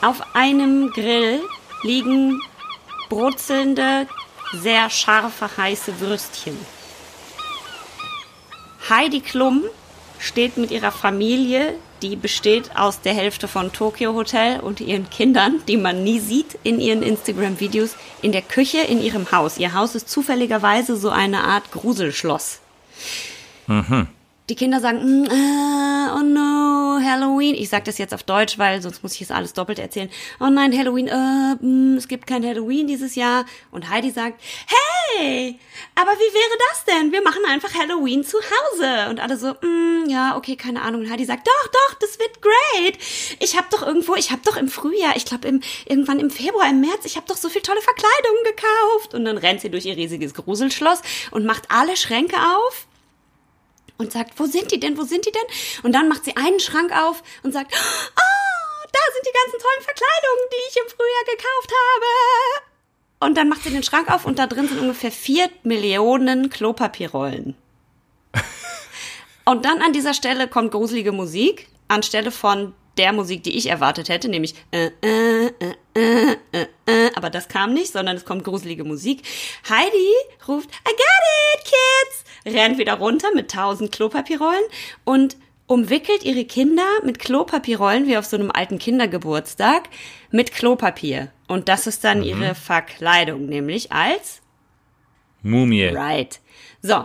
Auf einem Grill liegen brutzelnde, sehr scharfe, heiße Würstchen. Heidi Klum steht mit ihrer Familie, die besteht aus der Hälfte von Tokyo Hotel und ihren Kindern, die man nie sieht in ihren Instagram-Videos, in der Küche in ihrem Haus. Ihr Haus ist zufälligerweise so eine Art Gruselschloss. Mhm. Die Kinder sagen, mm, äh, Halloween. Ich sage das jetzt auf Deutsch, weil sonst muss ich es alles doppelt erzählen. Oh nein, Halloween, äh, mh, mm, es gibt kein Halloween dieses Jahr. Und Heidi sagt, hey, aber wie wäre das denn? Wir machen einfach Halloween zu Hause. Und alle so, mm, ja, okay, keine Ahnung. Und Heidi sagt, doch, doch, das wird great. Ich habe doch irgendwo, ich habe doch im Frühjahr, ich glaube im, irgendwann im Februar, im März, ich habe doch so viel tolle Verkleidungen gekauft. Und dann rennt sie durch ihr riesiges Gruselschloss und macht alle Schränke auf und sagt, wo sind die denn, wo sind die denn? Und dann macht sie einen Schrank auf und sagt, oh, da sind die ganzen tollen Verkleidungen, die ich im Frühjahr gekauft habe. Und dann macht sie den Schrank auf und da drin sind ungefähr vier Millionen Klopapierrollen. und dann an dieser Stelle kommt gruselige Musik anstelle von der Musik, die ich erwartet hätte, nämlich äh, äh, äh, äh, äh, äh, aber das kam nicht, sondern es kommt gruselige Musik. Heidi ruft, I got it, kids! Rennt wieder runter mit tausend Klopapierrollen und umwickelt ihre Kinder mit Klopapierrollen, wie auf so einem alten Kindergeburtstag, mit Klopapier. Und das ist dann mhm. ihre Verkleidung, nämlich als Mumie. Right. So.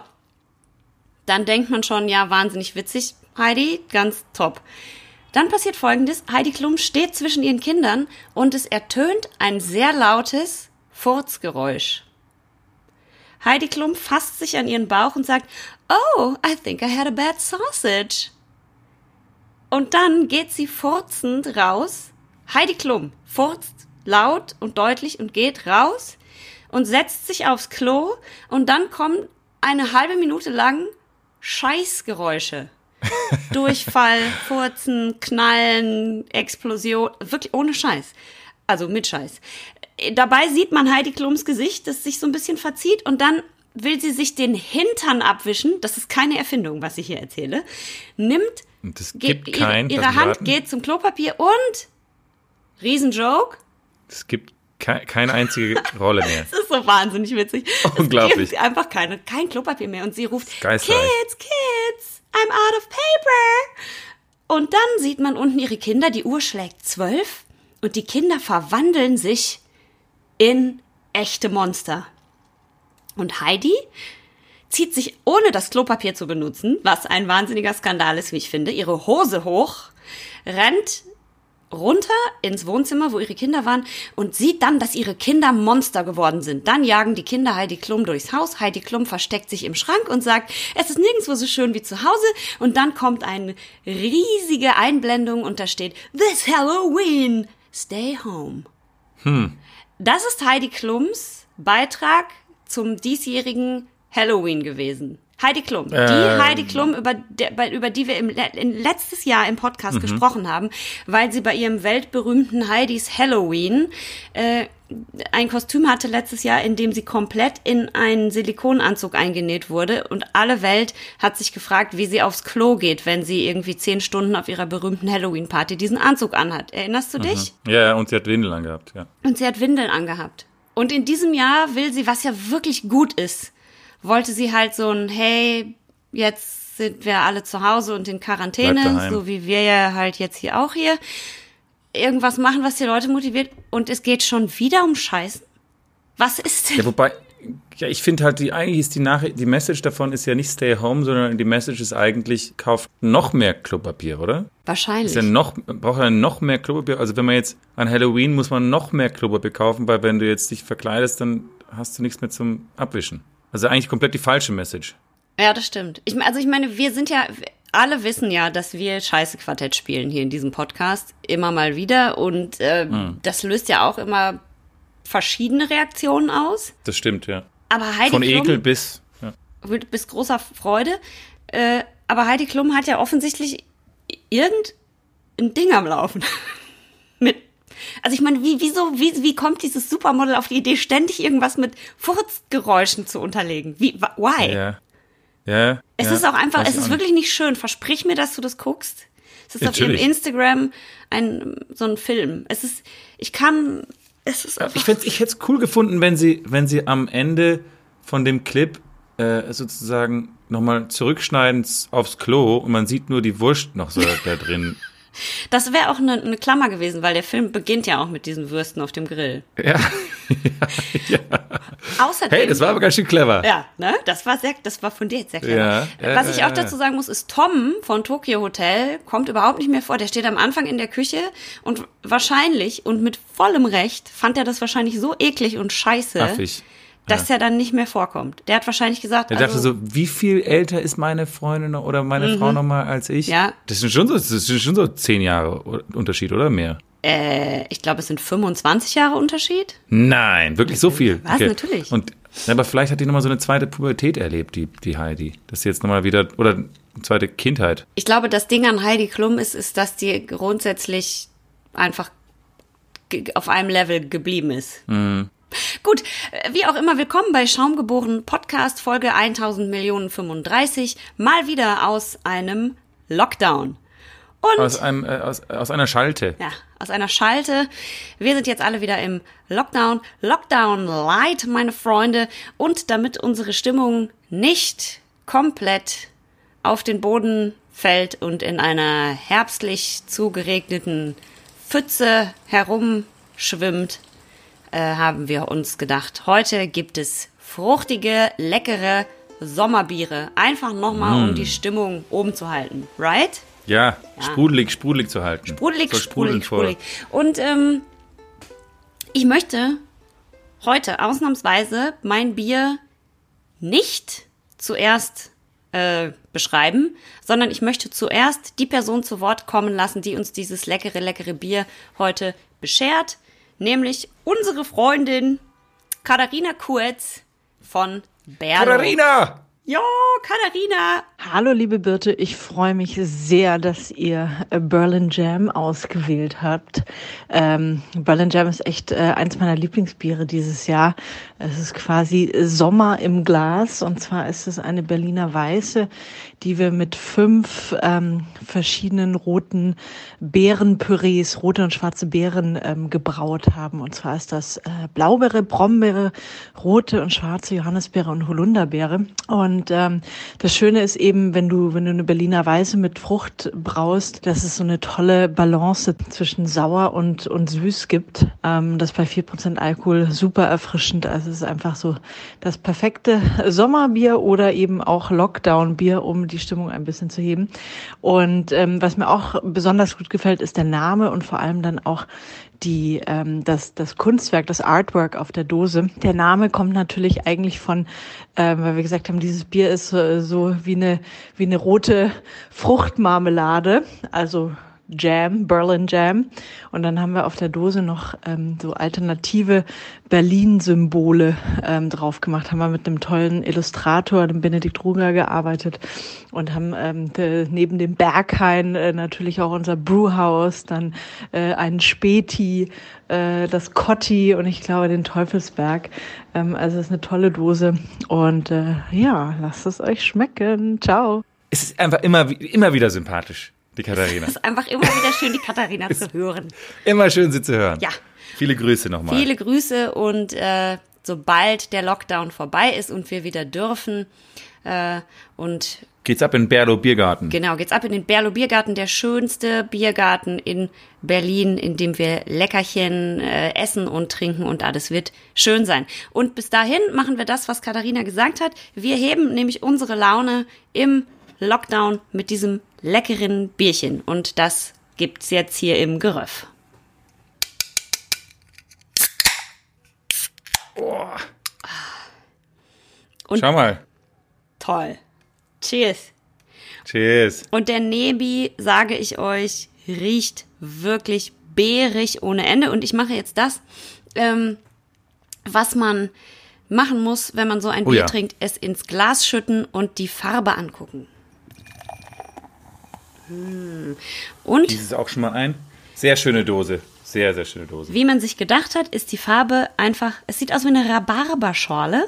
Dann denkt man schon, ja, wahnsinnig witzig, Heidi, ganz top. Dann passiert Folgendes. Heidi Klum steht zwischen ihren Kindern und es ertönt ein sehr lautes Furzgeräusch. Heidi Klum fasst sich an ihren Bauch und sagt, Oh, I think I had a bad sausage. Und dann geht sie furzend raus. Heidi Klum furzt laut und deutlich und geht raus und setzt sich aufs Klo und dann kommen eine halbe Minute lang Scheißgeräusche. Durchfall, Furzen, Knallen, Explosion, wirklich ohne Scheiß. Also mit Scheiß. Dabei sieht man Heidi Klums Gesicht, das sich so ein bisschen verzieht und dann will sie sich den Hintern abwischen. Das ist keine Erfindung, was ich hier erzähle. Nimmt das gibt geht, kein, ihre, ihre Hand warten. geht zum Klopapier und Riesenjoke. Es gibt keine einzige Rolle mehr. das ist so wahnsinnig witzig. Unglaublich. Es gibt einfach keine, kein Klopapier mehr und sie ruft Kids, Kids, I'm out of paper. Und dann sieht man unten ihre Kinder, die Uhr schlägt zwölf und die Kinder verwandeln sich in echte Monster. Und Heidi zieht sich, ohne das Klopapier zu benutzen, was ein wahnsinniger Skandal ist, wie ich finde, ihre Hose hoch, rennt runter ins Wohnzimmer, wo ihre Kinder waren und sieht dann, dass ihre Kinder Monster geworden sind. Dann jagen die Kinder Heidi Klum durchs Haus. Heidi Klum versteckt sich im Schrank und sagt, es ist nirgendwo so schön wie zu Hause. Und dann kommt eine riesige Einblendung und da steht, This Halloween, stay home. Hm. Das ist Heidi Klums Beitrag zum diesjährigen Halloween gewesen. Heidi Klum. Die ähm. Heidi Klum, über, der, über die wir im, in letztes Jahr im Podcast mhm. gesprochen haben, weil sie bei ihrem weltberühmten Heidis Halloween äh, ein Kostüm hatte letztes Jahr, in dem sie komplett in einen Silikonanzug eingenäht wurde und alle Welt hat sich gefragt, wie sie aufs Klo geht, wenn sie irgendwie zehn Stunden auf ihrer berühmten Halloween-Party diesen Anzug anhat. Erinnerst du mhm. dich? Ja, und sie hat Windeln angehabt, ja. Und sie hat Windeln angehabt. Und in diesem Jahr will sie, was ja wirklich gut ist, wollte sie halt so ein, hey, jetzt sind wir alle zu Hause und in Quarantäne, so wie wir ja halt jetzt hier auch hier, irgendwas machen, was die Leute motiviert und es geht schon wieder um Scheißen. Was ist denn? Ja, wobei, ja, ich finde halt, die, eigentlich ist die Nachricht, die Message davon ist ja nicht stay home, sondern die Message ist eigentlich, kauft noch mehr Klopapier, oder? Wahrscheinlich. Ist ja noch, braucht ja noch mehr Klopapier. Also wenn man jetzt an Halloween muss man noch mehr Klopapier kaufen, weil wenn du jetzt dich verkleidest, dann hast du nichts mehr zum Abwischen. Also eigentlich komplett die falsche Message. Ja, das stimmt. Ich, also ich meine, wir sind ja, alle wissen ja, dass wir Scheiße Quartett spielen hier in diesem Podcast immer mal wieder und äh, hm. das löst ja auch immer verschiedene Reaktionen aus. Das stimmt, ja. Aber Heidi Von Klum, Ekel bis ja. bis großer Freude. Äh, aber Heidi Klum hat ja offensichtlich irgendein Ding am Laufen. Mit also ich meine, wie, wieso, wie, wie kommt dieses Supermodel auf die Idee, ständig irgendwas mit Furzgeräuschen zu unterlegen? Wie, why? Ja. Ja. Es ja, ist auch einfach, es ist wirklich nicht schön. Versprich mir, dass du das guckst. Es ist Natürlich. auf ihrem Instagram ein, so ein Film. Es ist, ich kann, es ist einfach. Ich, ich hätte es cool gefunden, wenn sie, wenn sie am Ende von dem Clip äh, sozusagen nochmal zurückschneiden aufs Klo und man sieht nur die Wurst noch so da drin. Das wäre auch eine, eine Klammer gewesen, weil der Film beginnt ja auch mit diesen Würsten auf dem Grill. Ja. ja, Außerdem, hey, das war aber ganz schön clever. Ja, ne? Das war sehr, das war fundiert sehr clever. Ja, Was ich auch dazu sagen muss, ist Tom von Tokyo Hotel kommt überhaupt nicht mehr vor. Der steht am Anfang in der Küche und wahrscheinlich und mit vollem Recht fand er das wahrscheinlich so eklig und scheiße. Affig dass ja. er dann nicht mehr vorkommt. Der hat wahrscheinlich gesagt. Er dachte also, so, wie viel älter ist meine Freundin oder meine mhm. Frau nochmal als ich? Ja. Das sind schon so, das sind schon so zehn Jahre Unterschied, oder mehr? Äh, ich glaube, es sind 25 Jahre Unterschied. Nein, wirklich so viel. Was, okay. natürlich. Und, aber vielleicht hat die nochmal so eine zweite Pubertät erlebt, die, die Heidi. Dass sie jetzt nochmal wieder, oder eine zweite Kindheit. Ich glaube, das Ding an Heidi Klum ist, ist, dass die grundsätzlich einfach auf einem Level geblieben ist. Mhm. Gut, wie auch immer, willkommen bei Schaumgeboren Podcast Folge 1000 Millionen 35, mal wieder aus einem Lockdown. Und aus, einem, äh, aus, aus einer Schalte. Ja, aus einer Schalte. Wir sind jetzt alle wieder im Lockdown. Lockdown Light, meine Freunde. Und damit unsere Stimmung nicht komplett auf den Boden fällt und in einer herbstlich zugeregneten Pfütze herumschwimmt, äh, haben wir uns gedacht, heute gibt es fruchtige, leckere Sommerbiere. Einfach nochmal, mm. um die Stimmung oben zu halten. Right? Ja, ja. sprudelig, sprudelig zu halten. Sprudelig, sprudelig, sprudelig. Und ähm, ich möchte heute ausnahmsweise mein Bier nicht zuerst äh, beschreiben, sondern ich möchte zuerst die Person zu Wort kommen lassen, die uns dieses leckere, leckere Bier heute beschert nämlich unsere Freundin Katharina Kurz von Berlo. Katharina! Ja, Katharina. Hallo, liebe Birte. Ich freue mich sehr, dass ihr äh, Berlin Jam ausgewählt habt. Ähm, Berlin Jam ist echt äh, eins meiner Lieblingsbiere dieses Jahr. Es ist quasi Sommer im Glas. Und zwar ist es eine Berliner Weiße, die wir mit fünf ähm, verschiedenen roten Beerenpürees, rote und schwarze Beeren ähm, gebraut haben. Und zwar ist das äh, Blaubeere, Brombeere, rote und schwarze Johannisbeere und Holunderbeere. Und ähm, das Schöne ist eben, wenn du, wenn du eine Berliner Weiße mit Frucht braust, dass es so eine tolle Balance zwischen sauer und, und süß gibt. Ähm, das bei vier Prozent Alkohol super erfrischend. Also ist einfach so das perfekte Sommerbier oder eben auch Lockdown-Bier, um die Stimmung ein bisschen zu heben. Und ähm, was mir auch besonders gut gefällt, ist der Name und vor allem dann auch die, ähm, das, das Kunstwerk, das Artwork auf der Dose. Der Name kommt natürlich eigentlich von, ähm, weil wir gesagt haben, dieses Bier ist äh, so wie eine, wie eine rote Fruchtmarmelade, also Jam, Berlin Jam. Und dann haben wir auf der Dose noch ähm, so alternative Berlin-Symbole ähm, drauf gemacht. Haben wir mit einem tollen Illustrator, dem Benedikt Ruger, gearbeitet und haben ähm, de, neben dem Berghain äh, natürlich auch unser Brewhouse, dann äh, einen Späti, äh, das Cotti und ich glaube den Teufelsberg. Ähm, also es ist eine tolle Dose und äh, ja, lasst es euch schmecken. Ciao. Es ist einfach immer, immer wieder sympathisch. Die Katharina. Es ist einfach immer wieder schön, die Katharina zu hören. Immer schön, sie zu hören. Ja. Viele Grüße nochmal. Viele Grüße und äh, sobald der Lockdown vorbei ist und wir wieder dürfen äh, und geht's ab in Berlo Biergarten. Genau, geht's ab in den Berlo Biergarten, der schönste Biergarten in Berlin, in dem wir Leckerchen äh, essen und trinken und alles wird schön sein. Und bis dahin machen wir das, was Katharina gesagt hat. Wir heben nämlich unsere Laune im Lockdown mit diesem leckeren Bierchen. Und das gibt's jetzt hier im Geröff. Oh. Und Schau mal. Toll. Cheers. Cheers. Und der Nebi, sage ich euch, riecht wirklich beerig ohne Ende. Und ich mache jetzt das, ähm, was man machen muss, wenn man so ein oh Bier ja. trinkt, es ins Glas schütten und die Farbe angucken. Hm. Und dieses auch schon mal ein. Sehr schöne Dose. Sehr, sehr schöne Dose. Wie man sich gedacht hat, ist die Farbe einfach, es sieht aus wie eine Rhabarberschorle.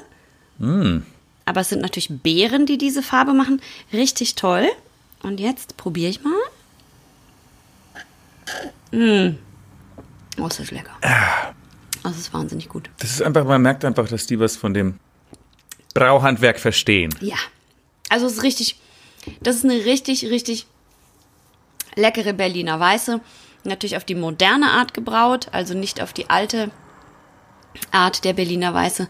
Mm. Aber es sind natürlich Beeren, die diese Farbe machen. Richtig toll. Und jetzt probiere ich mal. Mm. Oh, ist das lecker. Ah. Das ist wahnsinnig gut. Das ist einfach, man merkt einfach, dass die was von dem Brauhandwerk verstehen. Ja. Also es ist richtig, das ist eine richtig, richtig leckere Berliner Weiße. Natürlich auf die moderne Art gebraut, also nicht auf die alte Art der Berliner Weiße,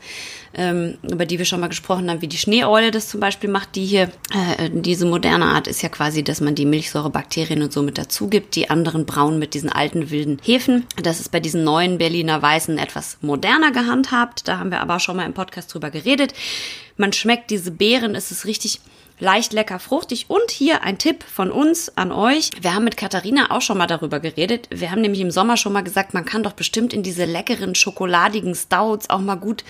ähm, über die wir schon mal gesprochen haben, wie die Schneeeule das zum Beispiel macht. Die hier, äh, diese moderne Art ist ja quasi, dass man die Milchsäurebakterien und so mit dazu gibt. Die anderen brauen mit diesen alten wilden Hefen. Das ist bei diesen neuen Berliner Weißen etwas moderner gehandhabt. Da haben wir aber schon mal im Podcast drüber geredet. Man schmeckt diese Beeren, es ist richtig leicht lecker fruchtig. Und hier ein Tipp von uns an euch. Wir haben mit Katharina auch schon mal darüber geredet. Wir haben nämlich im Sommer schon mal gesagt, man kann doch bestimmt in diese leckeren schokoladigen Stouts auch mal gut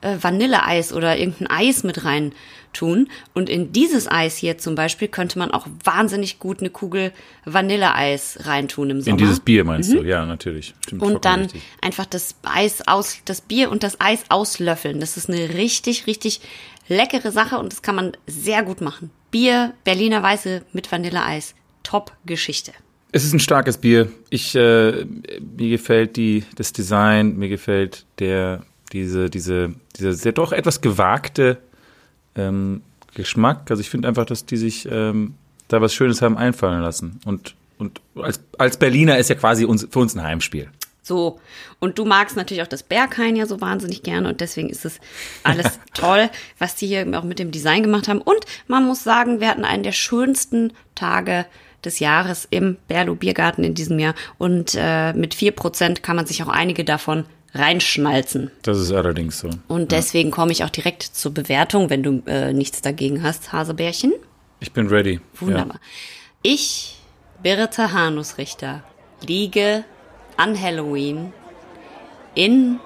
äh, Vanilleeis oder irgendein Eis mit rein tun. Und in dieses Eis hier zum Beispiel könnte man auch wahnsinnig gut eine Kugel Vanilleeis reintun im Sommer. In dieses Bier meinst mhm. du? Ja, natürlich. Stimmt, und dann richtig. einfach das Eis aus, das Bier und das Eis auslöffeln. Das ist eine richtig, richtig leckere Sache und das kann man sehr gut machen. Bier, Berliner Weiße mit Vanilleeis. Top Geschichte. Es ist ein starkes Bier. Ich, äh, mir gefällt die, das Design, mir gefällt der, diese, diese, dieser sehr doch etwas gewagte ähm, Geschmack. Also ich finde einfach, dass die sich ähm, da was Schönes haben einfallen lassen. Und, und als, als Berliner ist ja quasi uns, für uns ein Heimspiel. So. Und du magst natürlich auch das Berghain ja so wahnsinnig gerne und deswegen ist es alles toll, was die hier auch mit dem Design gemacht haben. Und man muss sagen, wir hatten einen der schönsten Tage des Jahres im Berlo Biergarten in diesem Jahr und äh, mit vier Prozent kann man sich auch einige davon reinschnalzen. Das ist allerdings so. Und deswegen ja. komme ich auch direkt zur Bewertung, wenn du äh, nichts dagegen hast, Hasebärchen. Ich bin ready. Wunderbar. Ja. Ich, Birte Hanusrichter, liege an Halloween in,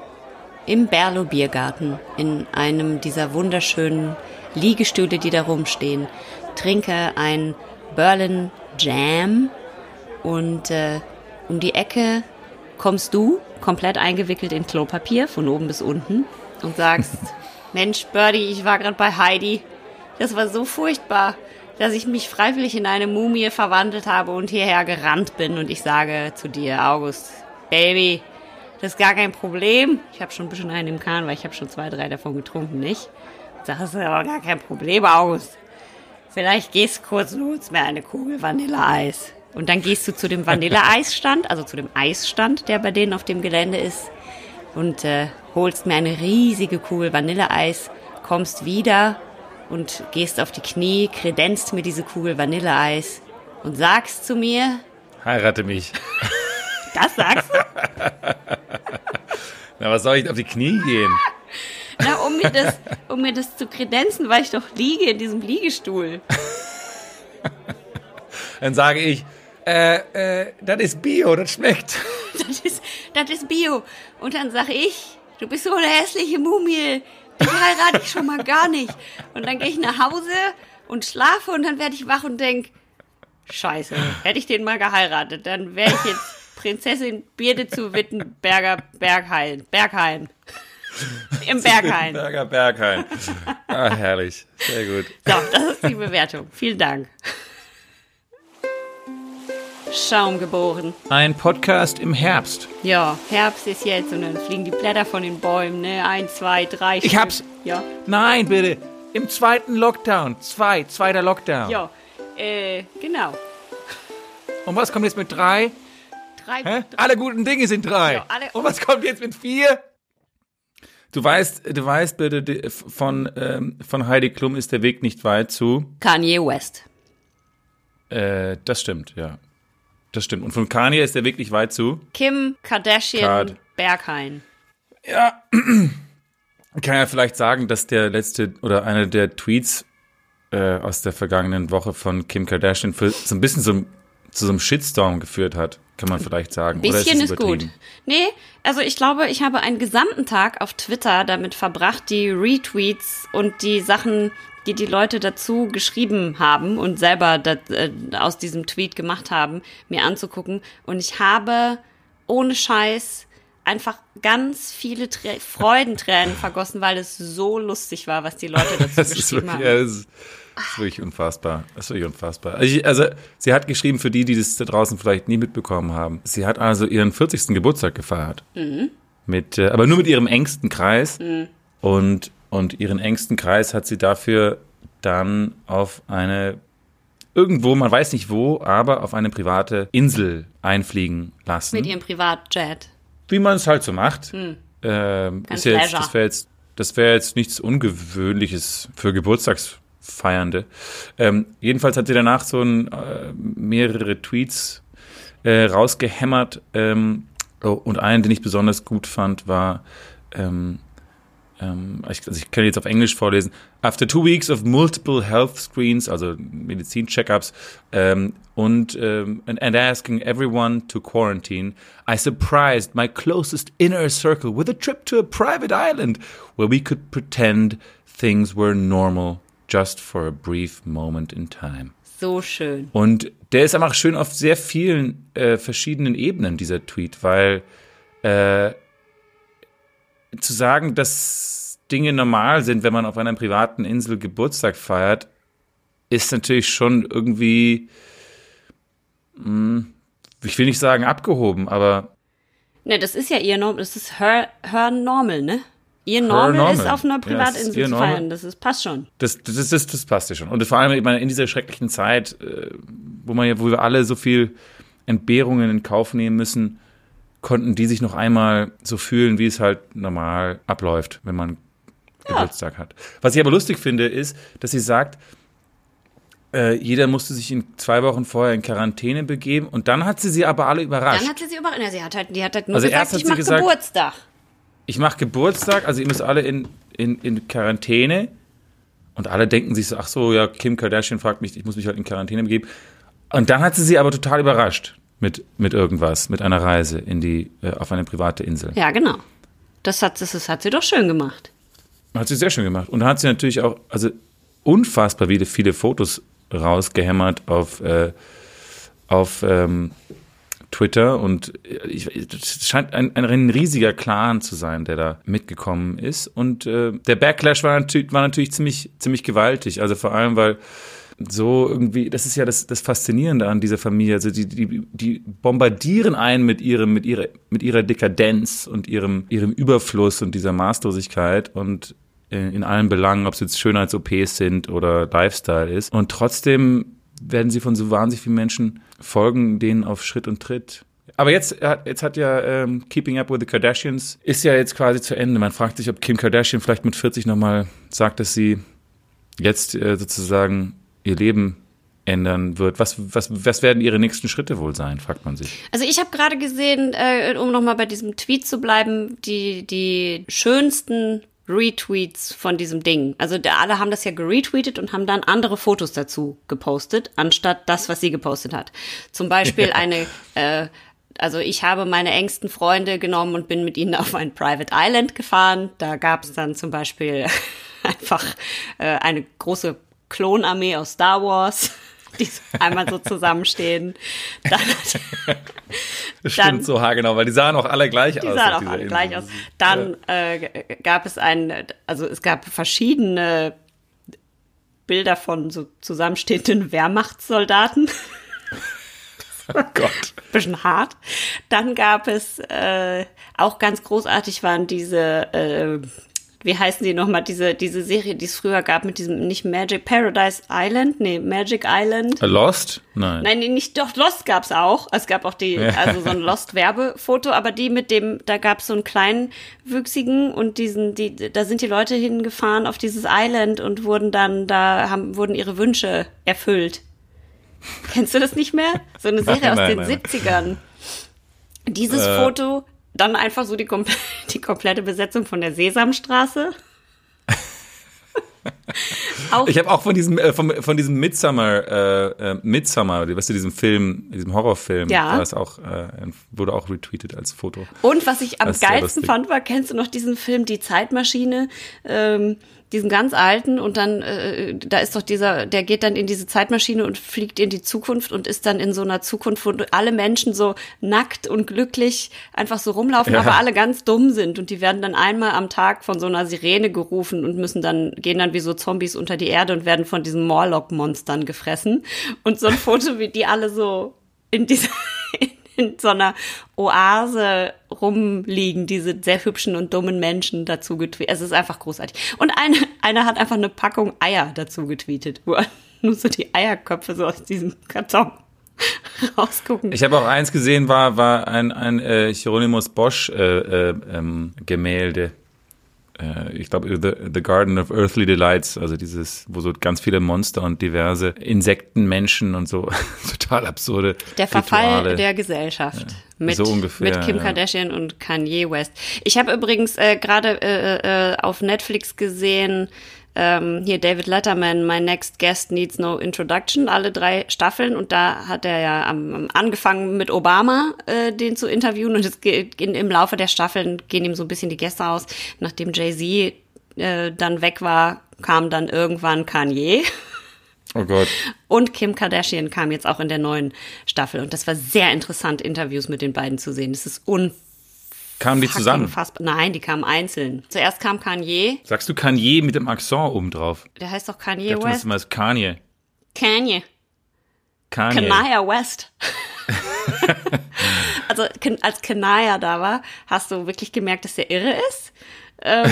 im Berlo Biergarten, in einem dieser wunderschönen Liegestühle, die da rumstehen, trinke ein Berlin Jam und äh, um die Ecke kommst du, komplett eingewickelt in Klopapier, von oben bis unten, und sagst, Mensch, Birdie, ich war gerade bei Heidi. Das war so furchtbar dass ich mich freiwillig in eine Mumie verwandelt habe und hierher gerannt bin und ich sage zu dir, August, Baby, das ist gar kein Problem. Ich habe schon ein bisschen einen im Kahn, weil ich habe schon zwei, drei davon getrunken, nicht? Das ist aber gar kein Problem, August. Vielleicht gehst du kurz und holst mir eine Kugel Vanilleeis. Und dann gehst du zu dem Vanilleeisstand, also zu dem Eisstand, der bei denen auf dem Gelände ist, und äh, holst mir eine riesige Kugel Vanilleeis, kommst wieder und gehst auf die Knie, kredenzt mir diese Kugel Vanilleeis und sagst zu mir: Heirate mich. Das sagst du? Na, was soll ich auf die Knie gehen? Na, um mir das, um mir das zu kredenzen, weil ich doch liege in diesem Liegestuhl. Dann sage ich, äh, äh, das ist Bio, das schmeckt. Das ist, das ist Bio. Und dann sage ich, du bist so eine hässliche Mumie. Die heirate ich schon mal gar nicht. Und dann gehe ich nach Hause und schlafe und dann werde ich wach und denk, Scheiße, hätte ich den mal geheiratet, dann wäre ich jetzt Prinzessin Birde zu Wittenberger Berghain. Berghain. Im Berghain. Berger Berghain. Ah, herrlich. Sehr gut. So, das ist die Bewertung. Vielen Dank. Schaum geboren. Ein Podcast im Herbst. Ja, Herbst ist jetzt und dann fliegen die Blätter von den Bäumen, ne? Ein, zwei, drei. Ich Stück. hab's. Ja. Nein, bitte. Im zweiten Lockdown. Zwei, zweiter Lockdown. Ja, äh, genau. Und was kommt jetzt mit drei? Drei. Hä? Alle guten Dinge sind drei. Ja, alle, Und was kommt jetzt mit vier? Du weißt, du weißt bitte, von, ähm, von Heidi Klum ist der Weg nicht weit zu Kanye West. Äh, das stimmt, ja. Das stimmt. Und von Kanye ist der Weg nicht weit zu Kim Kardashian Card. Berghain. Ja. Kann ja vielleicht sagen, dass der letzte oder einer der Tweets äh, aus der vergangenen Woche von Kim Kardashian für so ein bisschen so, zu so einem Shitstorm geführt hat, kann man vielleicht sagen. Ein bisschen ist, ist gut. Nee, also ich glaube, ich habe einen gesamten Tag auf Twitter damit verbracht, die Retweets und die Sachen, die die Leute dazu geschrieben haben und selber das, äh, aus diesem Tweet gemacht haben, mir anzugucken. Und ich habe ohne Scheiß einfach ganz viele Trä Freudentränen vergossen, weil es so lustig war, was die Leute dazu das geschrieben wirklich, haben. Ja, das, ist, wirklich unfassbar. Das ist wirklich unfassbar. Also, ich, also, sie hat geschrieben, für die, die das da draußen vielleicht nie mitbekommen haben, sie hat also ihren 40. Geburtstag gefeiert. Mhm. Mit, äh, aber nur mit ihrem engsten Kreis. Mhm. Und, und ihren engsten Kreis hat sie dafür dann auf eine irgendwo, man weiß nicht wo, aber auf eine private Insel einfliegen lassen. Mit ihrem Privatjet. Wie man es halt so macht. Hm. Ähm, ist jetzt, das wäre jetzt, das wäre jetzt nichts Ungewöhnliches für Geburtstagsfeiernde. Ähm, jedenfalls hat sie danach so ein, äh, mehrere Tweets äh, rausgehämmert. Ähm, oh, und einen, den ich besonders gut fand, war, ähm, ähm, ich, also ich kann jetzt auf Englisch vorlesen. After two weeks of multiple health screens, also Medizin-Checkups, um, und um, and, and asking everyone to quarantine, I surprised my closest inner circle with a trip to a private island where we could pretend things were normal just for a brief moment in time. So schön. Und der ist einfach schön auf sehr vielen äh, verschiedenen Ebenen, dieser Tweet, weil äh, zu sagen, dass Dinge normal sind, wenn man auf einer privaten Insel Geburtstag feiert, ist natürlich schon irgendwie, hm, ich will nicht sagen abgehoben, aber. Ne, das ist ja ihr Normal, das ist her, her Normal, ne? Ihr Normal, normal, ist auf einer Privatinsel ja, zu feiern, das ist, passt schon. Das, das, das, das passt ja schon. Und vor allem ich meine, in dieser schrecklichen Zeit, äh, wo man ja, wo wir alle so viel Entbehrungen in Kauf nehmen müssen, konnten die sich noch einmal so fühlen, wie es halt normal abläuft, wenn man ja. Geburtstag hat. Was ich aber lustig finde, ist, dass sie sagt, äh, jeder musste sich in zwei Wochen vorher in Quarantäne begeben und dann hat sie sie aber alle überrascht. Dann hat sie sie überrascht. Ja, sie hat halt, die hat halt nur also gesagt, ich mache Geburtstag. Ich mache Geburtstag, also ihr müsst alle in, in, in Quarantäne und alle denken sich so, ach so, ja, Kim Kardashian fragt mich, ich muss mich halt in Quarantäne begeben. Und dann hat sie sie aber total überrascht mit, mit irgendwas, mit einer Reise in die, äh, auf eine private Insel. Ja, genau. Das hat, das, das hat sie doch schön gemacht. Hat sie sehr schön gemacht. Und hat sie natürlich auch, also unfassbar viele, viele Fotos rausgehämmert auf, äh, auf ähm, Twitter. Und es scheint ein, ein riesiger Clan zu sein, der da mitgekommen ist. Und äh, der Backlash war natürlich, war natürlich ziemlich, ziemlich gewaltig. Also vor allem, weil so irgendwie, das ist ja das, das Faszinierende an dieser Familie. Also die, die, die bombardieren einen mit ihrem, mit ihrer, mit ihrer Dekadenz und ihrem, ihrem Überfluss und dieser Maßlosigkeit und in, in allen Belangen, ob es jetzt Schönheits-OPs sind oder Lifestyle ist. Und trotzdem werden sie von so wahnsinnig vielen Menschen folgen, denen auf Schritt und Tritt. Aber jetzt, jetzt hat ja ähm, Keeping Up with the Kardashians ist ja jetzt quasi zu Ende. Man fragt sich, ob Kim Kardashian vielleicht mit 40 nochmal sagt, dass sie jetzt äh, sozusagen ihr Leben ändern wird. Was, was, was werden ihre nächsten Schritte wohl sein, fragt man sich. Also ich habe gerade gesehen, äh, um nochmal bei diesem Tweet zu bleiben, die, die schönsten Retweets von diesem Ding. Also der, alle haben das ja geretweetet und haben dann andere Fotos dazu gepostet, anstatt das, was sie gepostet hat. Zum Beispiel eine, äh, also ich habe meine engsten Freunde genommen und bin mit ihnen auf ein Private Island gefahren. Da gab es dann zum Beispiel einfach äh, eine große Klonarmee aus Star Wars, die einmal so zusammenstehen. Dann, das stimmt dann, so haargenau, weil die sahen auch alle gleich die aus. Die sahen auch alle Insel. gleich aus. Dann äh, gab es ein, also es gab verschiedene Bilder von so zusammenstehenden Wehrmachtssoldaten. Oh Gott. Bisschen hart. Dann gab es äh, auch ganz großartig waren diese äh, wie heißen die nochmal, diese, diese Serie, die es früher gab mit diesem, nicht Magic Paradise Island, nee, Magic Island. Lost? Nein. Nein, nee, nicht, doch, Lost gab's auch. Es gab auch die, also so ein Lost-Werbefoto, aber die mit dem, da gab's so einen kleinen Wüchsigen und diesen, die, da sind die Leute hingefahren auf dieses Island und wurden dann, da haben, wurden ihre Wünsche erfüllt. Kennst du das nicht mehr? So eine Serie nein, aus den nein. 70ern. Dieses äh. Foto dann einfach so die, kom die komplette Besetzung von der Sesamstraße. ich habe auch von diesem äh, von, von diesem Midsummer äh, äh, Midsummer, was du diesem Film, diesem Horrorfilm, ja. das auch äh, wurde auch retweetet als Foto. Und was ich am geilsten fand, war kennst du noch diesen Film Die Zeitmaschine? Ähm, diesen ganz alten und dann, äh, da ist doch dieser, der geht dann in diese Zeitmaschine und fliegt in die Zukunft und ist dann in so einer Zukunft, wo alle Menschen so nackt und glücklich einfach so rumlaufen, ja. aber alle ganz dumm sind und die werden dann einmal am Tag von so einer Sirene gerufen und müssen dann, gehen dann wie so Zombies unter die Erde und werden von diesen Morlock-Monstern gefressen. Und so ein Foto, wie die alle so in dieser, in so einer Oase rumliegen, diese sehr hübschen und dummen Menschen dazu getweetet. Es ist einfach großartig. Und eine, einer hat einfach eine Packung Eier dazu getweetet, wo nur so die Eierköpfe so aus diesem Karton rausgucken. Ich habe auch eins gesehen, war, war ein, ein äh, Hieronymus Bosch äh, äh, ähm, Gemälde ich glaube, The, The Garden of Earthly Delights, also dieses, wo so ganz viele Monster und diverse Insekten, Menschen und so total absurde. Der Verfall Rituale. der Gesellschaft. Ja, mit, so ungefähr, mit Kim ja. Kardashian und Kanye West. Ich habe übrigens äh, gerade äh, äh, auf Netflix gesehen, ähm, hier David Letterman, My Next Guest Needs No Introduction, alle drei Staffeln. Und da hat er ja am, angefangen mit Obama äh, den zu interviewen. Und es geht, in, im Laufe der Staffeln gehen ihm so ein bisschen die Gäste aus. Nachdem Jay-Z äh, dann weg war, kam dann irgendwann Kanye. Oh Gott. Und Kim Kardashian kam jetzt auch in der neuen Staffel. Und das war sehr interessant, Interviews mit den beiden zu sehen. Das ist unfassbar Kamen die zusammen? Fast, nein, die kamen einzeln. Zuerst kam Kanye. Sagst du Kanye mit dem Akzent oben drauf? Der heißt doch Kanye ich West. Du Kanye. Kanye. Kanye. Kanaya West. also als Kanaya da war, hast du wirklich gemerkt, dass der irre ist. Ähm,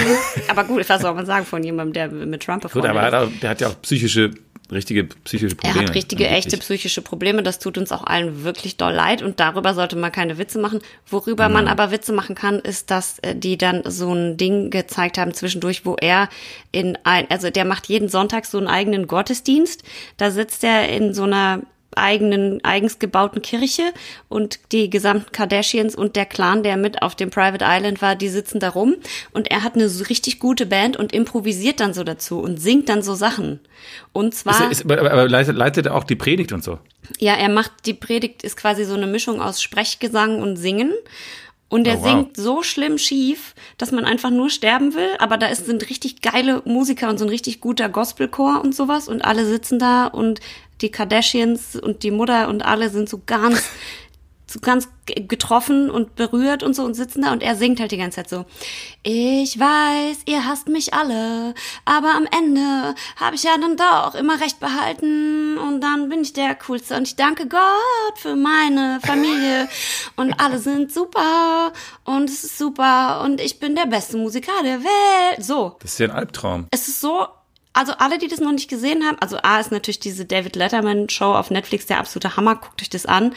aber gut, was soll man sagen von jemandem, der mit Trump befreundet ist? Gut, aber der hat ja auch psychische richtige psychische Probleme. Er hat richtige, echte psychische Probleme. Das tut uns auch allen wirklich doll leid. Und darüber sollte man keine Witze machen. Worüber mhm. man aber Witze machen kann, ist, dass äh, die dann so ein Ding gezeigt haben zwischendurch, wo er in ein, also der macht jeden Sonntag so einen eigenen Gottesdienst. Da sitzt er in so einer eigenen, eigens gebauten Kirche und die gesamten Kardashians und der Clan, der mit auf dem Private Island war, die sitzen da rum und er hat eine so richtig gute Band und improvisiert dann so dazu und singt dann so Sachen. Und zwar. Ist, ist, aber, aber leitet, leitet er auch die Predigt und so? Ja, er macht, die Predigt ist quasi so eine Mischung aus Sprechgesang und Singen. Und er oh, wow. singt so schlimm schief, dass man einfach nur sterben will. Aber da ist, sind richtig geile Musiker und so ein richtig guter Gospelchor und sowas. Und alle sitzen da und die Kardashians und die Mutter und alle sind so ganz, so ganz getroffen und berührt und so und sitzen da und er singt halt die ganze Zeit so. Ich weiß, ihr hasst mich alle, aber am Ende habe ich ja dann doch immer recht behalten und dann bin ich der Coolste und ich danke Gott für meine Familie und alle sind super und es ist super und ich bin der beste Musiker der Welt. So. Das ist ja ein Albtraum. Es ist so also alle, die das noch nicht gesehen haben, also A ist natürlich diese David Letterman Show auf Netflix der absolute Hammer. Guckt euch das an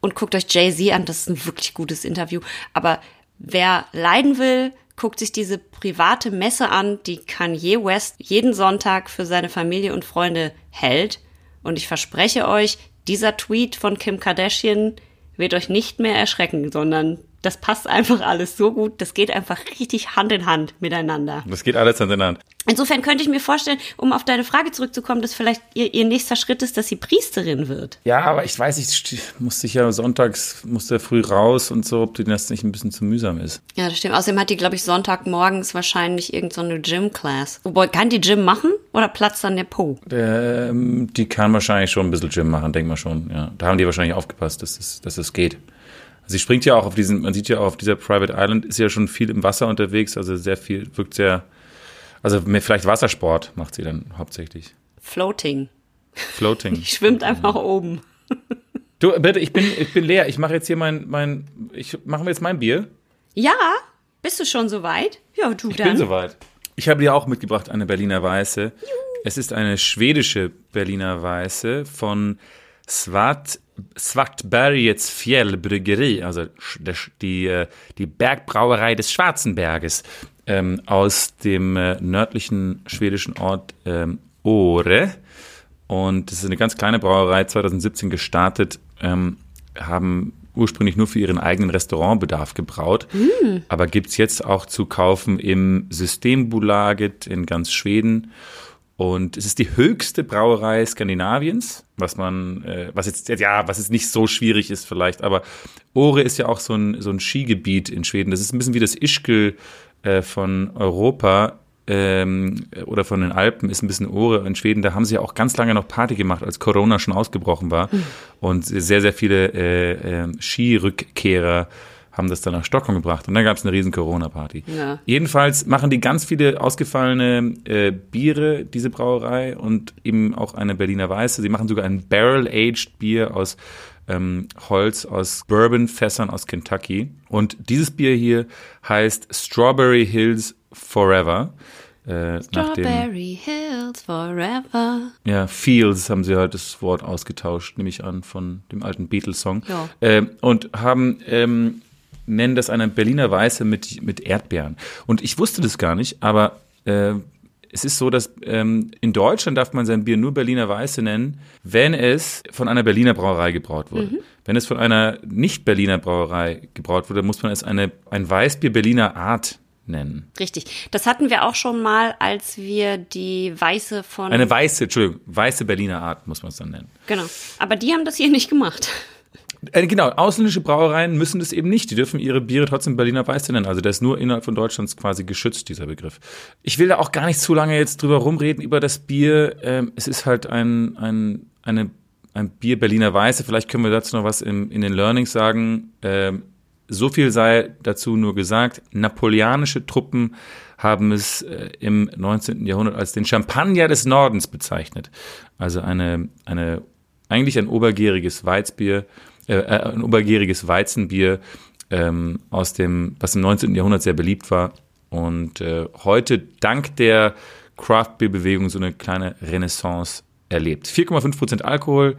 und guckt euch Jay-Z an. Das ist ein wirklich gutes Interview. Aber wer leiden will, guckt sich diese private Messe an, die Kanye West jeden Sonntag für seine Familie und Freunde hält. Und ich verspreche euch, dieser Tweet von Kim Kardashian wird euch nicht mehr erschrecken, sondern das passt einfach alles so gut. Das geht einfach richtig Hand in Hand miteinander. Das geht alles Hand in Hand. Insofern könnte ich mir vorstellen, um auf deine Frage zurückzukommen, dass vielleicht ihr, ihr nächster Schritt ist, dass sie Priesterin wird. Ja, aber ich weiß, ich musste ja sonntags, musste früh raus und so, ob das nicht ein bisschen zu mühsam ist. Ja, das stimmt. Außerdem hat die, glaube ich, Sonntagmorgens wahrscheinlich irgendeine so Gym-Class. Wobei, kann die Gym machen oder platzt dann der Po? Ähm, die kann wahrscheinlich schon ein bisschen Gym machen, denk mal schon, ja. Da haben die wahrscheinlich aufgepasst, dass es, dass es geht. Sie springt ja auch auf diesen, man sieht ja auch auf dieser Private Island, ist ja schon viel im Wasser unterwegs, also sehr viel, wirkt sehr, also mehr, vielleicht Wassersport macht sie dann hauptsächlich. Floating. Floating. Die schwimmt einfach oben. Du, bitte, ich bin, ich bin leer. Ich mache jetzt hier mein, mein, ich, machen wir jetzt mein Bier? Ja, bist du schon soweit? Ja, du ich dann. Ich bin soweit. Ich habe dir auch mitgebracht eine Berliner Weiße. Juhu. Es ist eine schwedische Berliner Weiße von Svat Svartbergets Fjällbryggeri, also die, äh, die Bergbrauerei des Schwarzenberges ähm, aus dem äh, nördlichen schwedischen Ort ähm, Åre. Und das ist eine ganz kleine Brauerei, 2017 gestartet, ähm, haben ursprünglich nur für ihren eigenen Restaurantbedarf gebraut, mm. aber es jetzt auch zu kaufen im Systembolaget in ganz Schweden und es ist die höchste Brauerei Skandinaviens, was man, äh, was jetzt, ja, was jetzt nicht so schwierig ist vielleicht, aber Ore ist ja auch so ein, so ein Skigebiet in Schweden. Das ist ein bisschen wie das Ischgl äh, von Europa. ähm, oder von den Alpen ist ein bisschen Ohre in Schweden. Da haben sie ja auch ganz lange noch Party gemacht, als Corona schon ausgebrochen war. Mhm. Und sehr, sehr viele äh, äh, Skirückkehrer haben das dann nach Stockholm gebracht und dann gab es eine riesen Corona-Party. Ja. Jedenfalls machen die ganz viele ausgefallene äh, Biere, diese Brauerei und eben auch eine Berliner Weiße. Sie machen sogar ein Barrel-Aged Bier aus ähm, Holz, aus Bourbon-Fässern aus Kentucky. Und dieses Bier hier heißt Strawberry Hills Forever. Äh, Strawberry Hills Forever. Ja, Fields haben sie halt das Wort ausgetauscht, nehme ich an, von dem alten Beatles-Song. Ja. Äh, und haben ähm, nennen das eine Berliner Weiße mit, mit Erdbeeren. Und ich wusste das gar nicht, aber äh, es ist so, dass ähm, in Deutschland darf man sein Bier nur Berliner Weiße nennen, wenn es von einer Berliner Brauerei gebraut wurde. Mhm. Wenn es von einer nicht-Berliner Brauerei gebraut wurde, muss man es eine, ein Weißbier Berliner Art nennen. Richtig. Das hatten wir auch schon mal, als wir die weiße von. Eine weiße, Entschuldigung, weiße Berliner Art muss man es dann nennen. Genau. Aber die haben das hier nicht gemacht. Äh, genau, ausländische Brauereien müssen das eben nicht. Die dürfen ihre Biere trotzdem Berliner Weiße nennen. Also der ist nur innerhalb von Deutschlands quasi geschützt, dieser Begriff. Ich will da auch gar nicht zu lange jetzt drüber rumreden, über das Bier. Ähm, es ist halt ein, ein, eine, ein Bier Berliner Weiße. Vielleicht können wir dazu noch was in, in den Learnings sagen. Ähm, so viel sei dazu nur gesagt. Napoleonische Truppen haben es äh, im 19. Jahrhundert als den Champagner des Nordens bezeichnet. Also eine, eine, eigentlich ein obergäriges Weizbier äh, äh, ein obergäriges Weizenbier ähm, aus dem, was im 19. Jahrhundert sehr beliebt war und äh, heute dank der Craft Beer Bewegung so eine kleine Renaissance erlebt. 4,5 Prozent Alkohol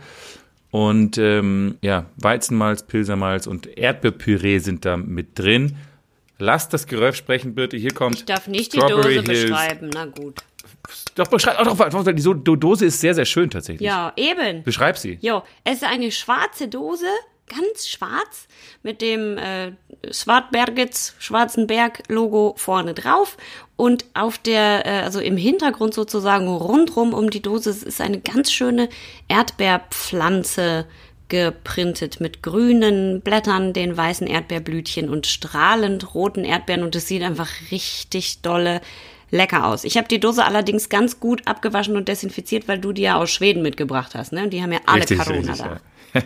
und ähm, ja Weizenmalz, Pilsermalz und Erdbeerpüree sind da mit drin. Lasst das Geräusch sprechen, bitte. Hier kommt. Ich darf nicht Strawberry die Dose Hills. beschreiben. Na gut. Doch, beschreib, oh, doch, die Dose ist sehr, sehr schön tatsächlich. Ja, eben. Beschreib sie. Jo, es ist eine schwarze Dose, ganz schwarz, mit dem äh, Schwartbergets, Schwarzenberg-Logo vorne drauf. Und auf der, äh, also im Hintergrund sozusagen rundrum um die Dose ist eine ganz schöne Erdbeerpflanze geprintet mit grünen Blättern, den weißen Erdbeerblütchen und strahlend roten Erdbeeren. Und es sieht einfach richtig dolle lecker aus. Ich habe die Dose allerdings ganz gut abgewaschen und desinfiziert, weil du die ja aus Schweden mitgebracht hast. Ne? Die haben ja alle richtig, Corona richtig, da. Ja.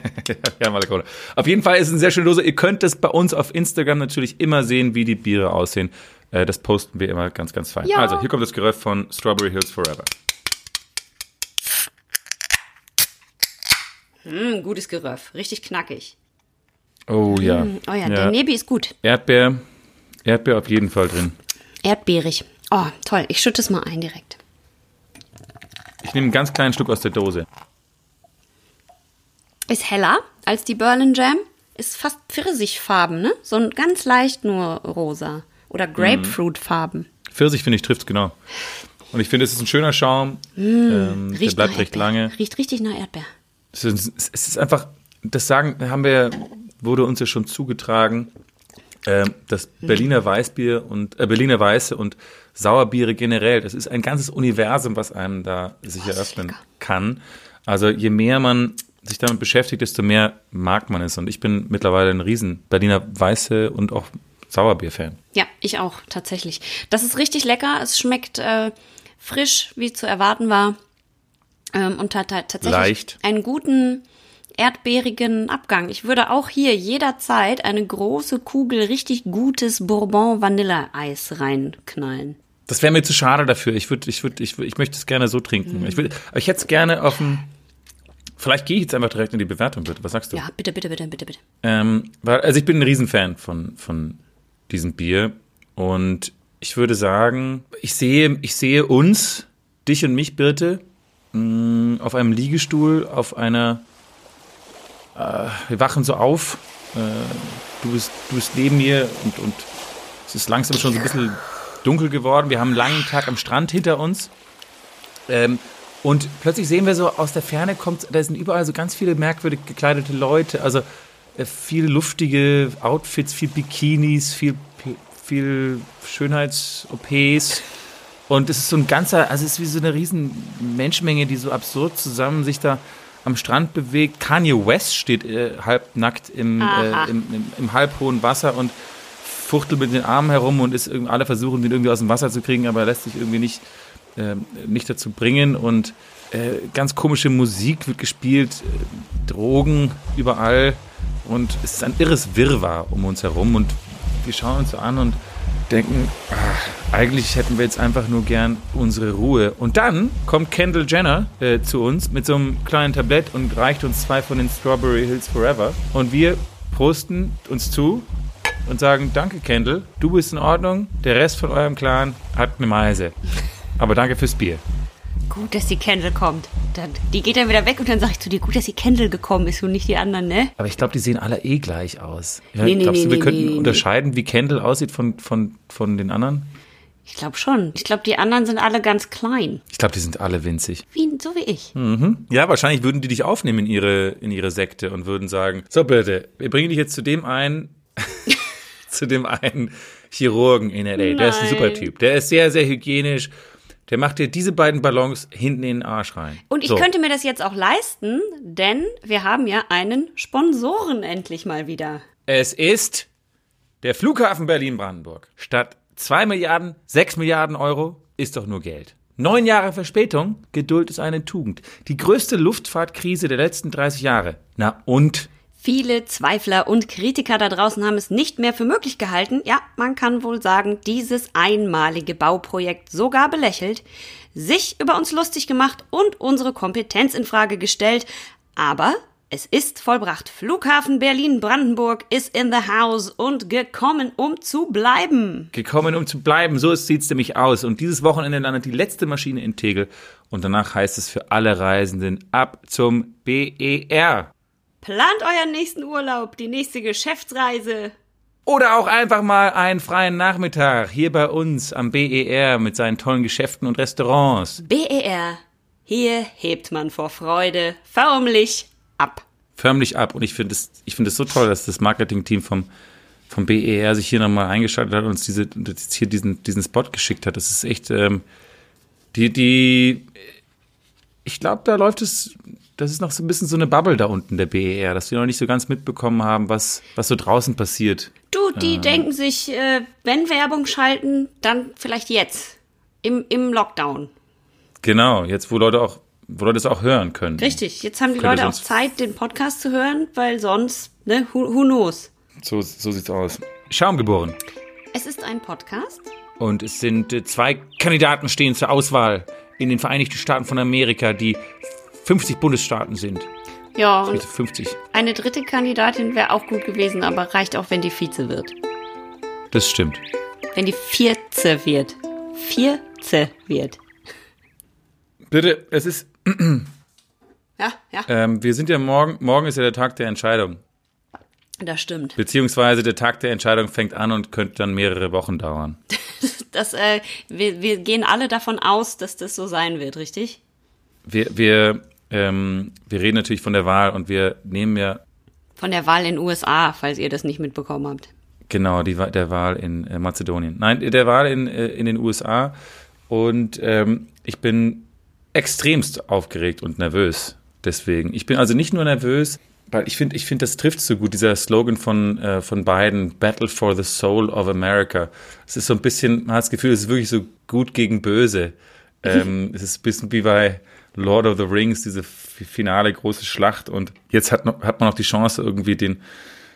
ja, alle Corona. Auf jeden Fall ist es eine sehr schöne Dose. Ihr könnt es bei uns auf Instagram natürlich immer sehen, wie die Biere aussehen. Äh, das posten wir immer ganz, ganz fein. Ja. Also, hier kommt das Geröff von Strawberry Hills Forever. Mm, gutes Geröff, richtig knackig. Oh ja. Mm, oh ja, ja, der Nebi ist gut. Erdbeer, Erdbeer auf jeden Fall drin. Erdbeerig. Oh, toll. Ich schütte es mal ein direkt. Ich nehme einen ganz kleinen Stück aus der Dose. Ist heller als die Berlin Jam. Ist fast Pfirsichfarben, ne? So ein ganz leicht nur rosa. Oder Grapefruitfarben. Pfirsich, finde ich, trifft genau. Und ich finde, es ist ein schöner Schaum. Mm, ähm, der bleibt recht lange. Riecht richtig nach Erdbeer. Es ist, es ist einfach, das sagen, haben wir, wurde uns ja schon zugetragen, äh, das Berliner Weißbier und äh, Berliner Weiße und Sauerbiere generell, das ist ein ganzes Universum, was einem da sich oh, eröffnen kann. Also je mehr man sich damit beschäftigt, desto mehr mag man es. Und ich bin mittlerweile ein riesen Berliner Weiße und auch Sauerbier-Fan. Ja, ich auch, tatsächlich. Das ist richtig lecker. Es schmeckt äh, frisch, wie zu erwarten war. Ähm, und hat, hat tatsächlich Leicht. einen guten erdbeerigen Abgang. Ich würde auch hier jederzeit eine große Kugel richtig gutes Bourbon-Vanilleeis reinknallen. Das wäre mir zu schade dafür. Ich würde, ich würde, ich, ich möchte es gerne so trinken. Mhm. Ich, will, ich hätte es gerne auf dem. Vielleicht gehe ich jetzt einfach direkt in die Bewertung, bitte. Was sagst du? Ja, bitte, bitte, bitte, bitte, bitte. Ähm, weil, also ich bin ein Riesenfan von, von diesem Bier. Und ich würde sagen, ich sehe, ich sehe uns, dich und mich, Birte, mh, auf einem Liegestuhl, auf einer. Äh, wir wachen so auf. Äh, du, bist, du bist neben mir und, und es ist langsam schon so ein bisschen dunkel geworden. Wir haben einen langen Tag am Strand hinter uns. Ähm, und plötzlich sehen wir so aus der Ferne kommt, da sind überall so ganz viele merkwürdig gekleidete Leute, also äh, viele luftige Outfits, viel Bikinis, viel, viel Schönheits-OPs. Und es ist so ein ganzer, also es ist wie so eine riesen Menschenmenge, die so absurd zusammen sich da am Strand bewegt. Kanye West steht äh, halbnackt im, äh, im, im, im halbhohen Wasser und fuchtelt mit den Armen herum und ist alle versuchen, den irgendwie aus dem Wasser zu kriegen, aber er lässt sich irgendwie nicht, äh, nicht dazu bringen. Und äh, ganz komische Musik wird gespielt, äh, Drogen überall. Und es ist ein irres Wirrwarr um uns herum. Und wir schauen uns so an und denken, ach, eigentlich hätten wir jetzt einfach nur gern unsere Ruhe. Und dann kommt Kendall Jenner äh, zu uns mit so einem kleinen Tablett und reicht uns zwei von den Strawberry Hills Forever. Und wir prosten uns zu und sagen, danke Kendall, du bist in Ordnung, der Rest von eurem Clan hat eine Meise. Aber danke fürs Bier. Gut, dass die Kendall kommt. Dann, die geht dann wieder weg und dann sag ich zu dir, gut, dass die Kendall gekommen ist und nicht die anderen, ne? Aber ich glaube, die sehen alle eh gleich aus. Ja, nee, nee, glaubst nee, du, wir nee, könnten nee, unterscheiden, wie Kendall aussieht von, von, von den anderen? Ich glaube schon. Ich glaube, die anderen sind alle ganz klein. Ich glaube, die sind alle winzig. Wie, so wie ich. Mhm. Ja, wahrscheinlich würden die dich aufnehmen in ihre, in ihre Sekte und würden sagen, so bitte, wir bringen dich jetzt zu dem einen, zu dem einen Chirurgen in L.A. Nein. Der ist ein super Typ. Der ist sehr, sehr hygienisch der macht dir diese beiden Ballons hinten in den Arsch rein. Und ich so. könnte mir das jetzt auch leisten, denn wir haben ja einen Sponsoren endlich mal wieder. Es ist der Flughafen Berlin-Brandenburg. Statt 2 Milliarden, 6 Milliarden Euro ist doch nur Geld. Neun Jahre Verspätung, Geduld ist eine Tugend. Die größte Luftfahrtkrise der letzten 30 Jahre. Na und? Viele Zweifler und Kritiker da draußen haben es nicht mehr für möglich gehalten, ja, man kann wohl sagen, dieses einmalige Bauprojekt sogar belächelt, sich über uns lustig gemacht und unsere Kompetenz in Frage gestellt, aber es ist vollbracht. Flughafen Berlin-Brandenburg ist in the house und gekommen, um zu bleiben. Gekommen, um zu bleiben. So sieht es nämlich aus. Und dieses Wochenende landet die letzte Maschine in Tegel. Und danach heißt es für alle Reisenden ab zum BER. Plant euren nächsten Urlaub, die nächste Geschäftsreise. Oder auch einfach mal einen freien Nachmittag hier bei uns am BER mit seinen tollen Geschäften und Restaurants. BER. Hier hebt man vor Freude förmlich ab. Förmlich ab. Und ich finde es es so toll, dass das Marketingteam vom, vom BER sich hier nochmal eingeschaltet hat und uns diese, hier diesen, diesen Spot geschickt hat. Das ist echt, ähm, die, die, ich glaube, da läuft es das ist noch so ein bisschen so eine Bubble da unten, der BER, dass wir noch nicht so ganz mitbekommen haben, was, was so draußen passiert. Du, die äh. denken sich, äh, wenn Werbung schalten, dann vielleicht jetzt. Im, Im Lockdown. Genau, jetzt, wo Leute auch, wo Leute es auch hören können. Richtig, jetzt haben die Leute auch Zeit, den Podcast zu hören, weil sonst, ne, who, who knows? So, so sieht's aus. Schaum geboren. Es ist ein Podcast. Und es sind äh, zwei Kandidaten stehen zur Auswahl in den Vereinigten Staaten von Amerika, die 50 Bundesstaaten sind. Ja, und 50. Eine dritte Kandidatin wäre auch gut gewesen, aber reicht auch, wenn die Vize wird. Das stimmt. Wenn die Vierte wird. Vierte wird. Bitte, es ist. ja, ja. Ähm, wir sind ja morgen, morgen ist ja der Tag der Entscheidung. Das stimmt. Beziehungsweise der Tag der Entscheidung fängt an und könnte dann mehrere Wochen dauern. das, äh, wir, wir gehen alle davon aus, dass das so sein wird, richtig? Wir, wir ähm, wir reden natürlich von der Wahl und wir nehmen ja. Von der Wahl in den USA, falls ihr das nicht mitbekommen habt. Genau, die, der Wahl in äh, Mazedonien. Nein, der Wahl in, äh, in den USA. Und ähm, ich bin extremst aufgeregt und nervös. Deswegen. Ich bin also nicht nur nervös, weil ich finde, ich finde, das trifft so gut, dieser Slogan von, äh, von Biden, Battle for the Soul of America. Es ist so ein bisschen, man hat das Gefühl, es ist wirklich so gut gegen böse. Ähm, es ist ein bisschen wie bei Lord of the Rings, diese finale große Schlacht. Und jetzt hat, noch, hat man noch die Chance, irgendwie den,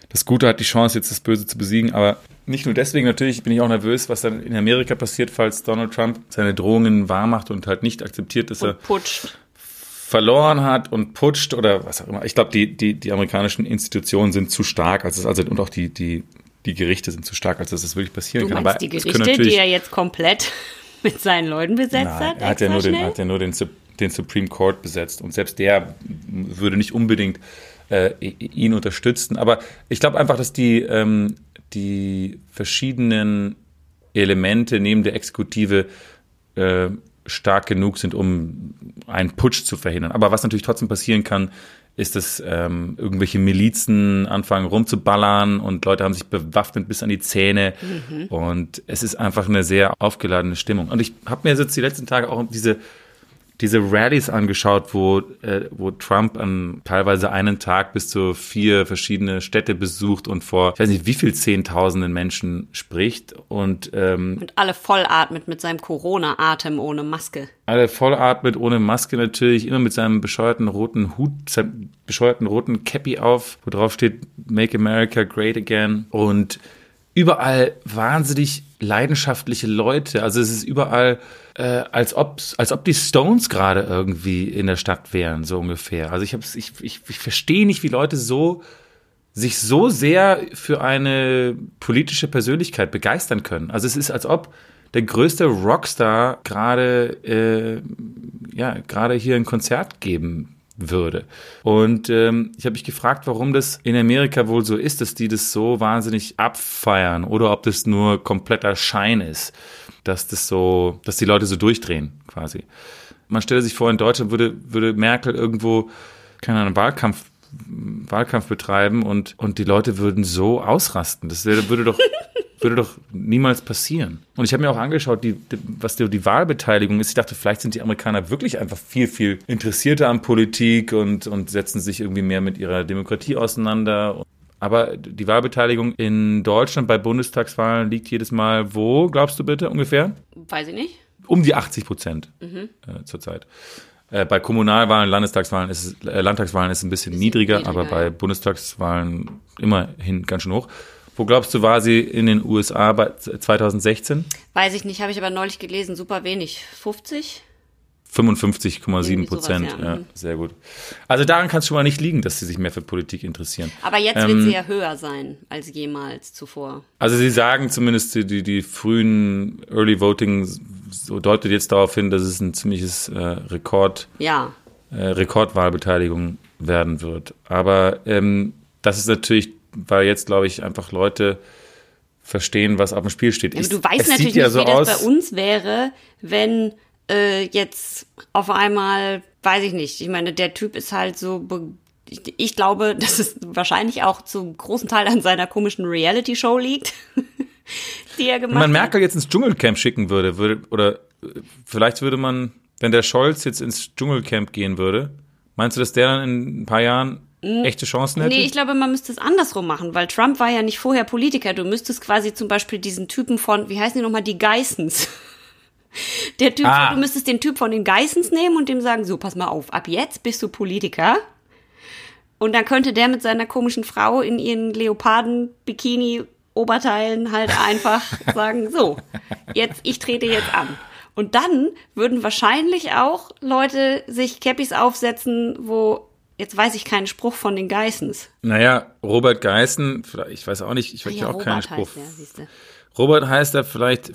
das Gute hat die Chance, jetzt das Böse zu besiegen. Aber nicht nur deswegen, natürlich bin ich auch nervös, was dann in Amerika passiert, falls Donald Trump seine Drohungen wahrmacht und halt nicht akzeptiert, dass und er putscht. verloren hat und putscht oder was auch immer. Ich glaube, die, die, die amerikanischen Institutionen sind zu stark, als es, also und auch die, die, die Gerichte sind zu stark, als dass das wirklich passieren du kann. Aber die Gerichte, die er jetzt komplett mit seinen Leuten besetzt Nein, hat. Er hat ja nur den, hat ja nur den den Supreme Court besetzt. Und selbst der würde nicht unbedingt äh, ihn unterstützen. Aber ich glaube einfach, dass die, ähm, die verschiedenen Elemente neben der Exekutive äh, stark genug sind, um einen Putsch zu verhindern. Aber was natürlich trotzdem passieren kann, ist, dass ähm, irgendwelche Milizen anfangen rumzuballern und Leute haben sich bewaffnet bis an die Zähne. Mhm. Und es ist einfach eine sehr aufgeladene Stimmung. Und ich habe mir jetzt die letzten Tage auch diese diese Rallyes angeschaut, wo, äh, wo Trump an teilweise einen Tag bis zu vier verschiedene Städte besucht und vor, ich weiß nicht, wie viel Zehntausenden Menschen spricht und, ähm, und alle vollatmet mit seinem Corona-Atem ohne Maske. Alle vollatmet ohne Maske natürlich, immer mit seinem bescheuerten roten Hut, seinem bescheuerten roten Cappy auf, wo drauf steht Make America Great Again und überall wahnsinnig leidenschaftliche Leute. Also es ist überall, äh, als, ob, als ob die Stones gerade irgendwie in der Stadt wären, so ungefähr. Also ich, hab's, ich, ich, ich verstehe nicht, wie Leute so sich so sehr für eine politische Persönlichkeit begeistern können. Also es ist, als ob der größte Rockstar gerade äh, ja gerade hier ein Konzert geben würde. Und ähm, ich habe mich gefragt, warum das in Amerika wohl so ist, dass die das so wahnsinnig abfeiern oder ob das nur kompletter Schein ist, dass das so, dass die Leute so durchdrehen quasi. Man stelle sich vor, in Deutschland würde, würde Merkel irgendwo, keine Ahnung, Wahlkampf Wahlkampf betreiben und, und die Leute würden so ausrasten. Das würde doch würde doch niemals passieren. Und ich habe mir auch angeschaut, die, die, was die, die, Wahlbeteiligung ist. Ich dachte, vielleicht sind die Amerikaner wirklich einfach viel, viel interessierter an Politik und, und setzen sich irgendwie mehr mit ihrer Demokratie auseinander. Aber die Wahlbeteiligung in Deutschland bei Bundestagswahlen liegt jedes Mal wo, glaubst du bitte ungefähr? Weiß ich nicht. Um die 80 Prozent mhm. äh, zurzeit. Äh, bei Kommunalwahlen, Landestagswahlen ist es, äh, Landtagswahlen ist es ein bisschen, bisschen niedriger, niedriger, aber bei Bundestagswahlen immerhin ganz schön hoch. Wo glaubst du, war sie in den USA bei 2016? Weiß ich nicht, habe ich aber neulich gelesen, super wenig. 50? 55,7 Prozent, ja. ja. Sehr gut. Also daran kann es schon mal nicht liegen, dass sie sich mehr für Politik interessieren. Aber jetzt ähm, wird sie ja höher sein als jemals zuvor. Also sie sagen zumindest die, die frühen Early Voting, so deutet jetzt darauf hin, dass es ein ziemliches äh, Rekord, ja. äh, Rekordwahlbeteiligung werden wird. Aber ähm, das ist natürlich weil jetzt, glaube ich, einfach Leute verstehen, was auf dem Spiel steht. Ja, du weißt natürlich ja nicht, so wie das bei uns wäre, wenn äh, jetzt auf einmal, weiß ich nicht, ich meine, der Typ ist halt so ich, glaube, dass es wahrscheinlich auch zum großen Teil an seiner komischen Reality-Show liegt, die er gemacht hat. Wenn man Merkel jetzt ins Dschungelcamp schicken würde, würde, oder vielleicht würde man, wenn der Scholz jetzt ins Dschungelcamp gehen würde, meinst du, dass der dann in ein paar Jahren echte Chancen hätte? Nee, ich glaube, man müsste es andersrum machen, weil Trump war ja nicht vorher Politiker. Du müsstest quasi zum Beispiel diesen Typen von, wie heißen die nochmal, die Geissens. Der Typ, ah. du müsstest den Typ von den Geissens nehmen und dem sagen, so, pass mal auf, ab jetzt bist du Politiker. Und dann könnte der mit seiner komischen Frau in ihren Leoparden-Bikini-Oberteilen halt einfach sagen, so, jetzt, ich trete jetzt an. Und dann würden wahrscheinlich auch Leute sich Cappies aufsetzen, wo Jetzt weiß ich keinen Spruch von den Geissens. Naja, Robert Geissen, ich weiß auch nicht, ich weiß ja, auch Robert keinen Spruch. Heißt der, Robert heißt er vielleicht,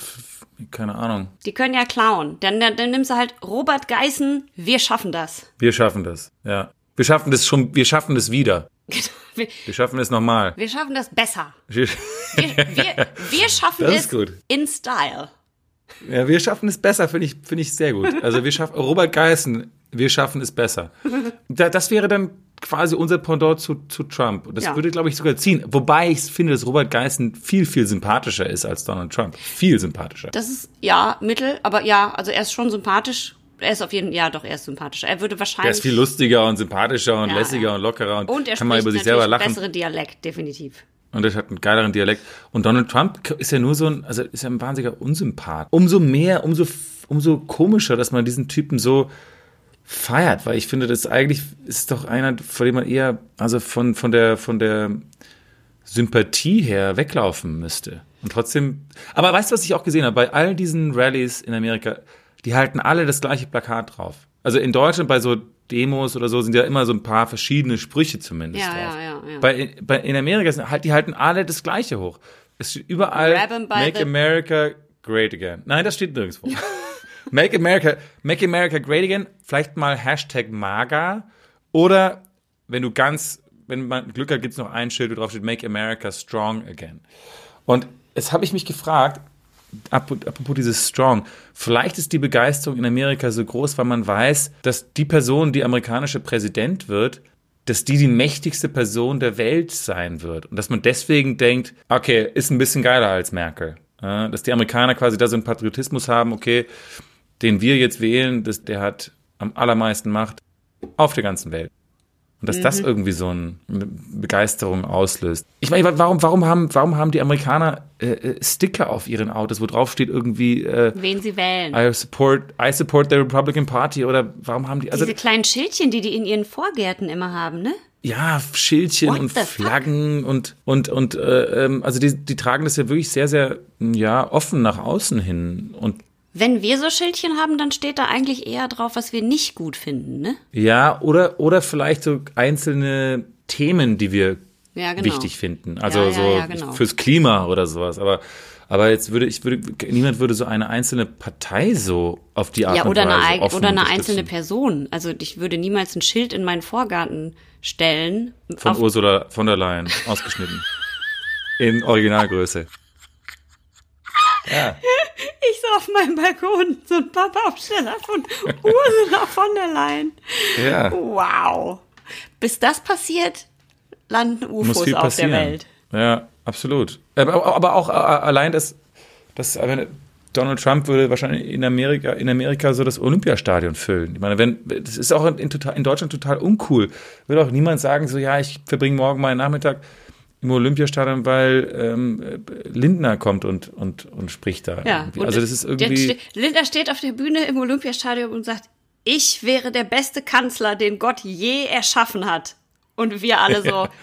keine Ahnung. Die können ja klauen. Dann, dann, dann nimmst du halt Robert Geissen, wir schaffen das. Wir schaffen das, ja. Wir schaffen das schon, wir schaffen das wieder. wir, wir, schaffen es nochmal. Wir schaffen das besser. Wir, wir, wir schaffen es in Style. Ja, wir schaffen es besser, finde ich, finde ich sehr gut. Also wir schaffen, Robert Geissen wir schaffen es besser. das wäre dann quasi unser Pendant zu, zu Trump. Das ja. würde, glaube ich, sogar ziehen. Wobei ich finde, dass Robert Geissen viel, viel sympathischer ist als Donald Trump. Viel sympathischer. Das ist, ja, Mittel, aber ja, also er ist schon sympathisch. Er ist auf jeden Fall, ja, doch, er ist sympathischer. Er würde wahrscheinlich. Er ist viel lustiger und sympathischer und ja, lässiger ja. und lockerer und, und er kann mal über sich selber lachen. besseren Dialekt, definitiv. Und er hat einen geileren Dialekt. Und Donald Trump ist ja nur so ein, also ist ja ein wahnsinniger Unsympath. Umso mehr, umso, umso komischer, dass man diesen Typen so, feiert, weil ich finde, das eigentlich ist doch einer, vor dem man eher, also von, von der, von der Sympathie her weglaufen müsste. Und trotzdem, aber weißt du, was ich auch gesehen habe? Bei all diesen Rallyes in Amerika, die halten alle das gleiche Plakat drauf. Also in Deutschland bei so Demos oder so sind ja immer so ein paar verschiedene Sprüche zumindest ja, drauf. Ja, ja, ja. Bei, bei, in Amerika sind halt, die halten alle das gleiche hoch. Es steht überall Make America Great Again. Nein, das steht nirgendwo. Make America, Make America Great Again, vielleicht mal Hashtag MAGA oder wenn du ganz, wenn man Glück hat, gibt es noch ein Schild, wo drauf steht Make America Strong Again. Und jetzt habe ich mich gefragt, apropos dieses Strong, vielleicht ist die Begeisterung in Amerika so groß, weil man weiß, dass die Person, die amerikanische Präsident wird, dass die die mächtigste Person der Welt sein wird. Und dass man deswegen denkt, okay, ist ein bisschen geiler als Merkel. Dass die Amerikaner quasi da so einen Patriotismus haben, okay, den wir jetzt wählen, das, der hat am allermeisten macht auf der ganzen Welt. Und dass mhm. das irgendwie so eine Begeisterung auslöst. Ich meine, warum, warum, haben, warum haben die Amerikaner äh, äh, Sticker auf ihren Autos, wo drauf steht irgendwie äh, Wen sie wählen. I support, I support the Republican Party oder warum haben die. Also, Diese kleinen Schildchen, die die in ihren Vorgärten immer haben, ne? Ja, Schildchen What und Flaggen fuck? und und und äh, ähm, also die, die tragen das ja wirklich sehr sehr ja offen nach außen hin und wenn wir so Schildchen haben, dann steht da eigentlich eher drauf, was wir nicht gut finden, ne? Ja, oder, oder vielleicht so einzelne Themen, die wir ja, genau. wichtig finden. Also ja, ja, so genau. fürs Klima oder sowas. Aber, aber jetzt würde ich würde niemand würde so eine einzelne Partei so auf die Art ja, oder und Weise eine, oder eine einzelne Person. Also ich würde niemals ein Schild in meinen Vorgarten stellen. Von Ursula von der Leyen ausgeschnitten. in Originalgröße. Ja. Auf meinem Balkon, so ein Pappaufsteller von Ursula von der Leyen. Ja. Wow. Bis das passiert, landen UFOs auf der Welt. Ja, absolut. Aber, aber auch äh, allein das, das Donald Trump würde wahrscheinlich in Amerika, in Amerika so das Olympiastadion füllen. Ich meine, wenn, das ist auch in, in Deutschland total uncool. Würde auch niemand sagen, so, ja, ich verbringe morgen meinen Nachmittag im Olympiastadion, weil ähm, Lindner kommt und, und, und spricht da. Ja, also das ist irgendwie. Lindner steht auf der Bühne im Olympiastadion und sagt, ich wäre der beste Kanzler, den Gott je erschaffen hat. Und wir alle so.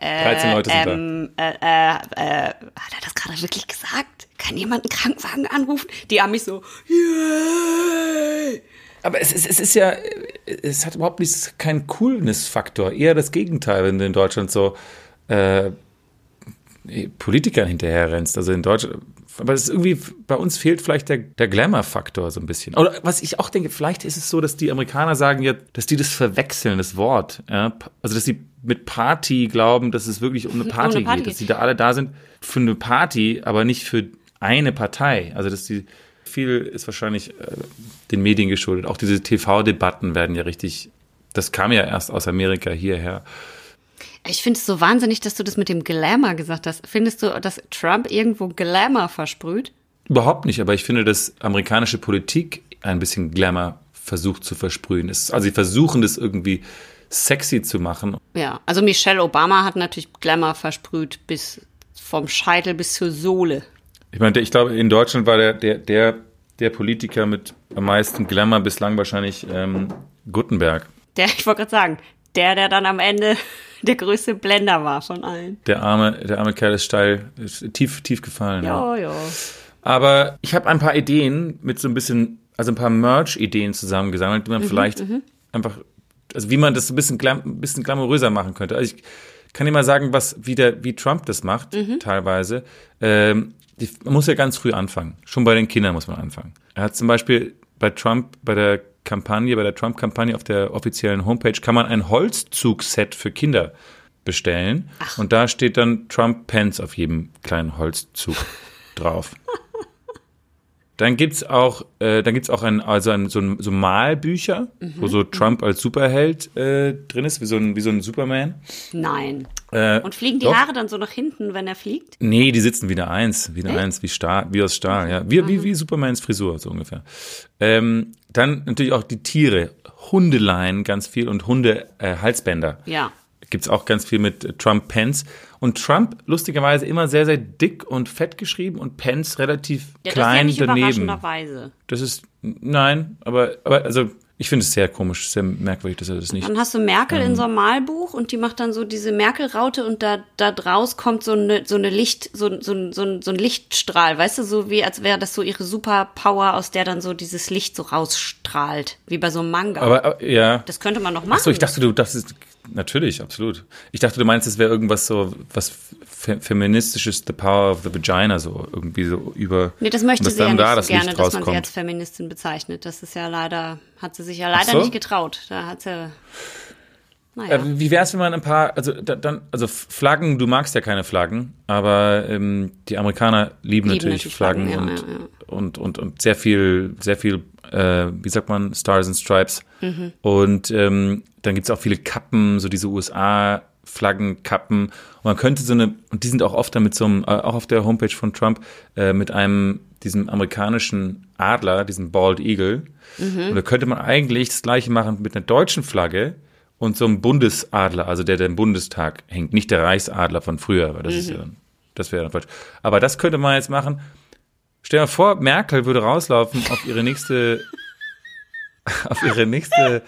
Äh, 13 Leute sind ähm, da. Äh, äh, äh, hat er das gerade wirklich gesagt? Kann jemand einen Krankenwagen anrufen? Die haben mich so, yeah! Aber es, es, es ist ja, es hat überhaupt nicht keinen Coolness-Faktor. Eher das Gegenteil, wenn du in Deutschland so, äh, Politikern hinterher rennst. Also in Deutschland, aber es ist irgendwie, bei uns fehlt vielleicht der, der Glamour-Faktor so ein bisschen. Oder was ich auch denke, vielleicht ist es so, dass die Amerikaner sagen ja, dass die das verwechseln, das Wort. Ja? Also dass sie mit Party glauben, dass es wirklich um eine Party, um eine Party geht, dass sie da alle da sind für eine Party, aber nicht für eine Partei. Also dass die viel ist wahrscheinlich äh, den Medien geschuldet. Auch diese TV-Debatten werden ja richtig, das kam ja erst aus Amerika hierher. Ich finde es so wahnsinnig, dass du das mit dem Glamour gesagt hast. Findest du, dass Trump irgendwo Glamour versprüht? Überhaupt nicht, aber ich finde, dass amerikanische Politik ein bisschen Glamour versucht zu versprühen. also sie versuchen das irgendwie sexy zu machen. Ja, also Michelle Obama hat natürlich Glamour versprüht bis vom Scheitel bis zur Sohle. Ich meine, ich glaube, in Deutschland war der, der, der, der Politiker mit am meisten Glamour bislang wahrscheinlich ähm, Gutenberg. Der, ich wollte gerade sagen, der, der dann am Ende der größte Blender war von allen. Der arme, der arme Kerl ist steil, ist tief, tief gefallen. Ja, ja. Aber ich habe ein paar Ideen mit so ein bisschen, also ein paar Merch-Ideen zusammengesammelt, die man mhm, vielleicht mhm. einfach, also wie man das ein bisschen, glam, ein bisschen glamouröser machen könnte. Also ich kann dir mal sagen, was, wie, der, wie Trump das macht, mhm. teilweise. Ähm, die, man muss ja ganz früh anfangen. Schon bei den Kindern muss man anfangen. Er hat zum Beispiel bei Trump, bei der Kampagne, bei der Trump-Kampagne auf der offiziellen Homepage kann man ein Holzzug-Set für Kinder bestellen. Ach. Und da steht dann Trump Pence auf jedem kleinen Holzzug drauf. Dann gibt's auch, äh, dann gibt's auch ein, also ein, so, ein, so Malbücher, mhm. wo so Trump als Superheld äh, drin ist, wie so ein, wie so ein Superman. Nein. Äh, Und fliegen die doch. Haare dann so nach hinten, wenn er fliegt? Nee, die sitzen wieder eins, wieder Echt? eins, wie Stahl, wie aus Stahl, ja. Wie, wie, wie Supermans Frisur, so ungefähr. Ähm, dann natürlich auch die Tiere, Hundeleien ganz viel und Hunde-Halsbänder. Äh, ja gibt's auch ganz viel mit Trump Pence. Und Trump lustigerweise immer sehr, sehr dick und fett geschrieben und Pence relativ ja, klein das ist ja nicht daneben. Das ist, nein, aber, aber also ich finde es sehr komisch, sehr merkwürdig, dass er das nicht. Dann hast du Merkel ähm, in so einem Malbuch und die macht dann so diese Merkel-Raute und da, da draus kommt so eine, so eine Licht, so, so, so, so ein Lichtstrahl, weißt du, so wie als wäre das so ihre Superpower, aus der dann so dieses Licht so rausstrahlt, wie bei so einem Manga. Aber, ja. Das könnte man noch machen. Achso, ich dachte, du, das ist, natürlich, absolut. Ich dachte, du meinst, es wäre irgendwas so, was feministisches The Power of the Vagina, so irgendwie so über. Nee, das möchte sie ja nicht da so gerne, dass man sie als Feministin bezeichnet. Das ist ja leider, hat sie sich ja leider so? nicht getraut. Da hat sie. Naja. Äh, wie wäre es, wenn man ein paar, also dann, also Flaggen, du magst ja keine Flaggen, aber ähm, die Amerikaner lieben, lieben natürlich, natürlich, Flaggen, Flaggen und, ja, ja. und, und, und sehr viel, sehr viel, äh, wie sagt man, Stars and Stripes. Mhm. Und ähm, dann gibt es auch viele Kappen, so diese USA Flaggen, Kappen. Und man könnte so eine, und die sind auch oft dann mit so einem, äh, auch auf der Homepage von Trump, äh, mit einem diesem amerikanischen Adler, diesem Bald Eagle. Mhm. Und da könnte man eigentlich das gleiche machen mit einer deutschen Flagge und so einem Bundesadler, also der, der im Bundestag hängt, nicht der Reichsadler von früher, weil das mhm. ist ja das wäre dann falsch. Aber das könnte man jetzt machen. Stell dir mal vor, Merkel würde rauslaufen auf ihre nächste, auf ihre nächste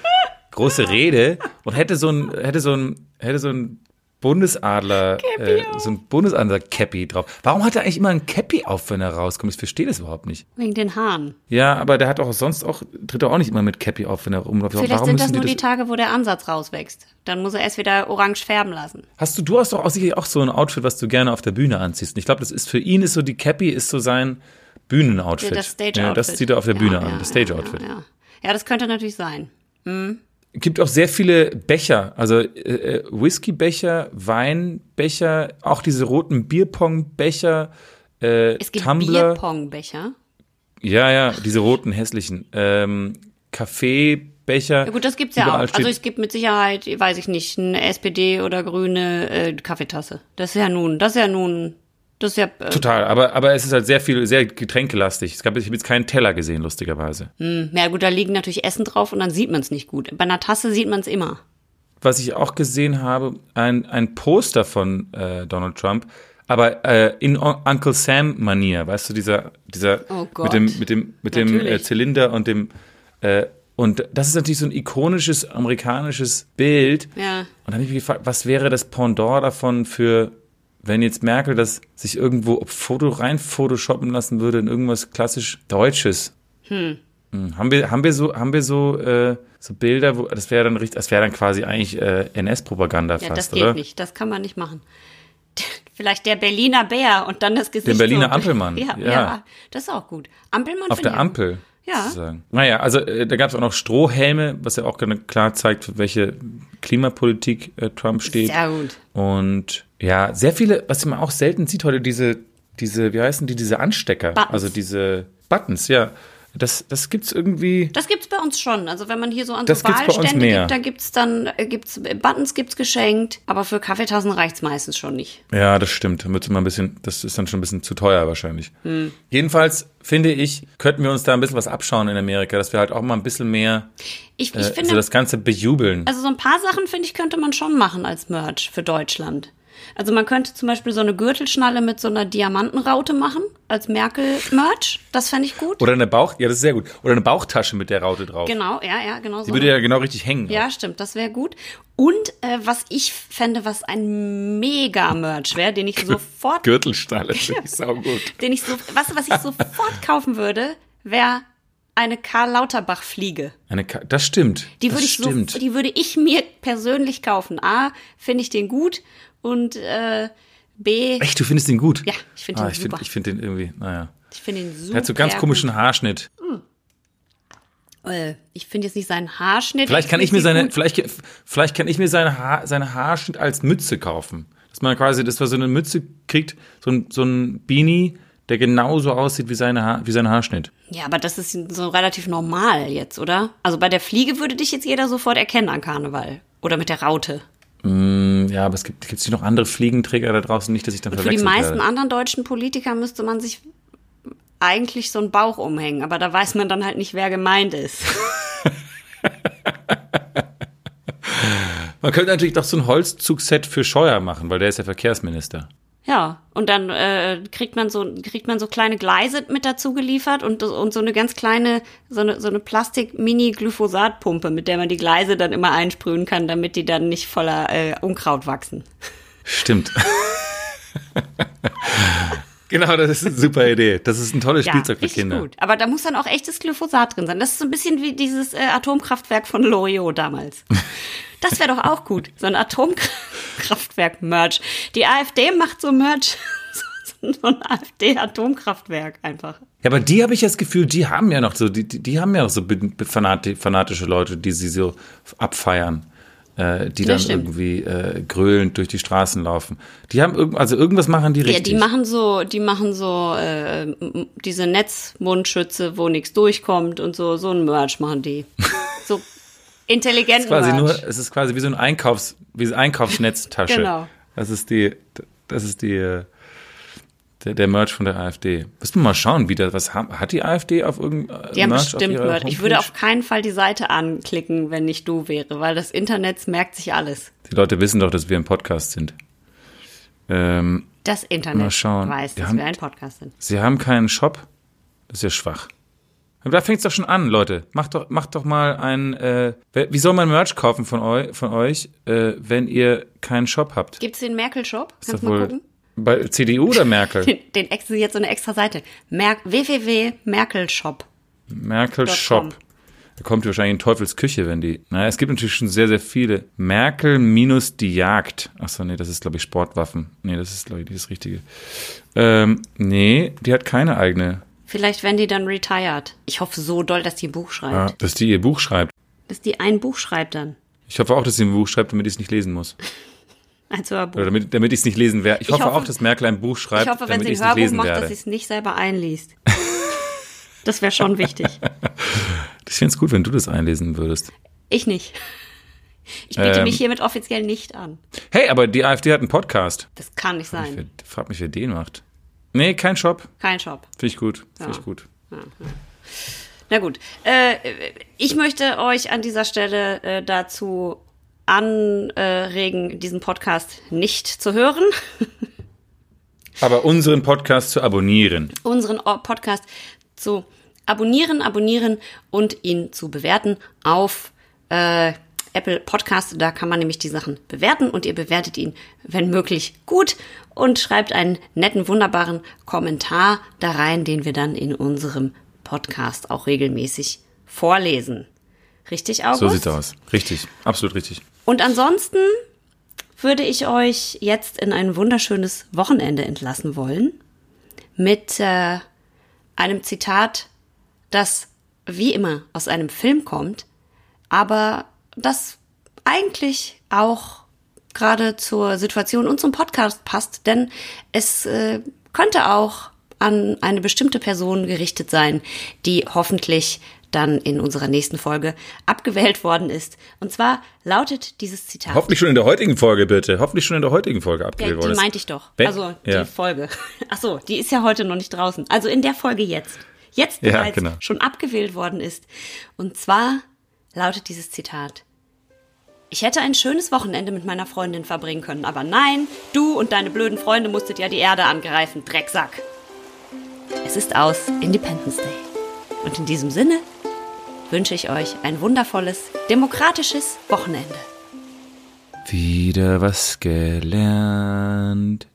große Rede und hätte so ein, hätte so ein, hätte so ein Bundesadler, äh, so ein Bundesadler-Cappy drauf. Warum hat er eigentlich immer ein Cappy auf, wenn er rauskommt? Ich verstehe das überhaupt nicht. Wegen den Haaren. Ja, aber der hat auch sonst auch, tritt er auch nicht immer mit Cappy auf, wenn er rumläuft. Vielleicht Warum sind das nur die, die Tage, wo der Ansatz rauswächst. Dann muss er erst wieder orange färben lassen. Hast du, du hast doch auch sicherlich auch so ein Outfit, was du gerne auf der Bühne anziehst. Und ich glaube, das ist für ihn ist so, die Cappy ist so sein Bühnenoutfit. Ja, das Stage-Outfit. Ja, das zieht er auf der Bühne ja, an, das Stage-Outfit. Ja, ja, das könnte natürlich sein. Hm gibt auch sehr viele Becher, also äh, äh, Whiskybecher, Weinbecher, auch diese roten Bierpongbecher, äh, es gibt Tumbler. Bierpongbecher. Ja, ja, diese roten hässlichen ähm, Kaffeebecher. Ja gut, das gibt's ja auch. Also es gibt mit Sicherheit, weiß ich nicht, eine SPD oder grüne äh, Kaffeetasse. Das ist ja nun, das ist ja nun das ist ja, äh Total, aber, aber es ist halt sehr viel, sehr getränkelastig. Es gab, ich habe jetzt keinen Teller gesehen, lustigerweise. Hm, ja gut, da liegen natürlich Essen drauf und dann sieht man es nicht gut. Bei einer Tasse sieht man es immer. Was ich auch gesehen habe, ein, ein Poster von äh, Donald Trump, aber äh, in Uncle Sam Manier, weißt du, dieser, dieser oh mit dem, mit dem, mit dem äh, Zylinder und dem äh, und das ist natürlich so ein ikonisches amerikanisches Bild. Ja. Und dann habe ich mich gefragt, was wäre das Pendant davon für wenn jetzt Merkel das sich irgendwo Foto rein photoshoppen lassen würde in irgendwas klassisch Deutsches. Hm. Hm. Haben wir, haben wir so, haben wir so, äh, so Bilder, wo, das wäre dann richtig, das wäre dann quasi eigentlich äh, NS-Propaganda ja, fast, das geht oder? nicht, das kann man nicht machen. Vielleicht der Berliner Bär und dann das Gesicht. Der Berliner so. Ampelmann. Ja, ja, ja. das ist auch gut. Ampelmann. Auf der Ampel. Ja. Sozusagen. Naja, also äh, da gab es auch noch Strohhelme, was ja auch klar zeigt, für welche Klimapolitik äh, Trump steht. Sehr gut. Und ja, sehr viele, was man auch selten sieht heute, diese, diese, wie heißen die, diese Anstecker, Buttons. also diese Buttons, ja. Das, das gibt's irgendwie. Das gibt's bei uns schon. Also wenn man hier so an so Wahlstände gibt, da gibt's dann äh, gibt's Buttons gibt's geschenkt, aber für Kaffeetassen reicht's meistens schon nicht. Ja, das stimmt. Müsste man ein bisschen, das ist dann schon ein bisschen zu teuer wahrscheinlich. Hm. Jedenfalls finde ich, könnten wir uns da ein bisschen was abschauen in Amerika, dass wir halt auch mal ein bisschen mehr ich, ich äh, finde, so das Ganze bejubeln. Also so ein paar Sachen finde ich könnte man schon machen als Merch für Deutschland. Also man könnte zum Beispiel so eine Gürtelschnalle mit so einer Diamantenraute machen als Merkel-Merch. Das fände ich gut. Oder eine Bauch, ja, das ist sehr gut. Oder eine Bauchtasche mit der Raute drauf. Genau, ja, ja, genau so. Die würde ja genau richtig hängen. Ja, auch. stimmt, das wäre gut. Und äh, was ich fände, was ein Mega-Merch wäre, den ich sofort. Gürtelschnalle, finde ich saugut. Den ich so, was, was ich sofort kaufen würde, wäre eine Karl Lauterbach Fliege. Eine Ka das stimmt. Die würde ich stimmt. so, die würde ich mir persönlich kaufen. A, finde ich den gut und äh, B. Echt, du findest den gut? Ja, ich finde ah, den ich super. Find, ich finde den irgendwie, naja. Ich finde ihn super. Der hat so ganz komischen gut. Haarschnitt. Hm. Äh, ich finde jetzt nicht seinen Haarschnitt. Vielleicht kann ich mir seine, vielleicht, vielleicht kann ich mir seine, Haar, seine Haarschnitt als Mütze kaufen. Dass man quasi, dass man so eine Mütze kriegt, so ein, so ein Beanie, der genauso aussieht wie, seine Haar, wie sein Haarschnitt. Ja, aber das ist so relativ normal jetzt, oder? Also bei der Fliege würde dich jetzt jeder sofort erkennen an Karneval. Oder mit der Raute. Mm, ja, aber es gibt, gibt es noch andere Fliegenträger da draußen nicht, dass ich dann Und Für die meisten werde. anderen deutschen Politiker müsste man sich eigentlich so einen Bauch umhängen, aber da weiß man dann halt nicht, wer gemeint ist. man könnte natürlich doch so ein Holzzugset für Scheuer machen, weil der ist ja Verkehrsminister. Ja, und dann äh, kriegt man so kriegt man so kleine Gleise mit dazu geliefert und und so eine ganz kleine so eine so eine Plastik Mini Glyphosatpumpe, mit der man die Gleise dann immer einsprühen kann, damit die dann nicht voller äh, Unkraut wachsen. Stimmt. Genau, das ist eine super Idee. Das ist ein tolles ja, Spielzeug für Kinder. Gut. Aber da muss dann auch echtes Glyphosat drin sein. Das ist so ein bisschen wie dieses äh, Atomkraftwerk von Loriot damals. Das wäre doch auch gut. So ein Atomkraftwerk-Merch. Die AfD macht so Merch. so ein AfD-Atomkraftwerk einfach. Ja, aber die habe ich das Gefühl, die haben ja noch so, die, die haben ja auch so fanatische Leute, die sie so abfeiern äh, die dann irgendwie äh, gröhlend durch die Straßen laufen. Die haben irgend, also irgendwas machen die richtig. Ja, die machen so, die machen so äh, diese Netzmundschütze, wo nichts durchkommt und so so ein Merch machen die. So intelligent. quasi Merch. nur, es ist quasi wie so ein Einkaufs, wie eine Einkaufsnetztasche. genau. Das ist die, das ist die, Der, der Merch von der AfD. Müssen wir mal schauen, wie das, was hat, die AfD auf irgendein Die haben bestimmt Merch. Ich würde auf keinen Fall die Seite anklicken, wenn nicht du wäre, weil das Internet merkt sich alles. Die Leute wissen doch, dass wir ein Podcast sind. Ähm, das Internet mal schauen. weiß, dass wir ein Podcast sind. Sie haben keinen Shop? Das ist ja schwach. Da fängt es doch schon an, Leute. Macht doch, macht doch mal ein. Äh, wie soll man Merch kaufen von, eu, von euch, äh, wenn ihr keinen Shop habt? Gibt es den Merkel-Shop? Kannst du mal gucken? Bei CDU oder Merkel? Den, den extra jetzt so eine extra Seite. Mer www.merkelshop. Merkel-Shop. Da kommt wahrscheinlich in Teufels Küche, wenn die. Naja, es gibt natürlich schon sehr, sehr viele. Merkel minus die Jagd. Achso, nee, das ist, glaube ich, Sportwaffen. Nee, das ist, glaube ich, das Richtige. Ähm, nee, die hat keine eigene. Vielleicht werden die dann retired. Ich hoffe so doll, dass die ein Buch schreibt. Ja, dass die ihr Buch schreibt. Dass die ein Buch schreibt dann. Ich hoffe auch, dass sie ein Buch schreibt, damit ich es nicht lesen muss. Also ein Buch. Oder damit, damit ich es nicht lesen werde. Ich, ich hoffe, auch, dass Merkel ein Buch schreibt, ich hoffe, wenn sie ein Hörbuch macht, werde. dass sie es nicht selber einliest. das wäre schon wichtig. Ich finde es gut, wenn du das einlesen würdest. Ich nicht. Ich biete ähm, mich hiermit offiziell nicht an. Hey, aber die AfD hat einen Podcast. Das kann nicht sein. Frag mich, frag mich, wer den macht. Nee, kein Shop. Kein Shop. Finde ich gut. Finde ja. ich gut. Ja, ja. Na gut. Äh, ich möchte euch an dieser Stelle äh, dazu anregen, diesen Podcast nicht zu hören. Aber unseren Podcast zu abonnieren. Unseren Podcast zu abonnieren, abonnieren und ihn zu bewerten auf äh, Apple Podcast. Da kann man nämlich die Sachen bewerten und ihr bewertet ihn, wenn möglich, gut und schreibt einen netten, wunderbaren Kommentar da rein, den wir dann in unserem Podcast auch regelmäßig vorlesen. Richtig, August? So sieht's aus. Richtig. Absolut richtig. Und ansonsten würde ich euch jetzt in ein wunderschönes Wochenende entlassen wollen mit äh, einem Zitat, das wie immer aus einem Film kommt, aber das eigentlich auch gerade zur Situation und zum Podcast passt, denn es äh, könnte auch an eine bestimmte Person gerichtet sein, die hoffentlich dann in unserer nächsten Folge abgewählt worden ist. Und zwar lautet dieses Zitat. Hoffentlich schon in der heutigen Folge, bitte. Hoffentlich schon in der heutigen Folge abgewählt ja, worden ist. Die meinte ich doch. Also die ja. Folge. Ach so, die ist ja heute noch nicht draußen. Also in der Folge jetzt. Jetzt bereits ja, genau. schon abgewählt worden ist. Und zwar lautet dieses Zitat. Ich hätte ein schönes Wochenende mit meiner Freundin verbringen können, aber nein, du und deine blöden Freunde musstet ja die Erde angreifen, Drecksack. Es ist aus Independence Day. Und in diesem Sinne wünsche ich euch ein wundervolles, demokratisches Wochenende. Wieder was gelernt.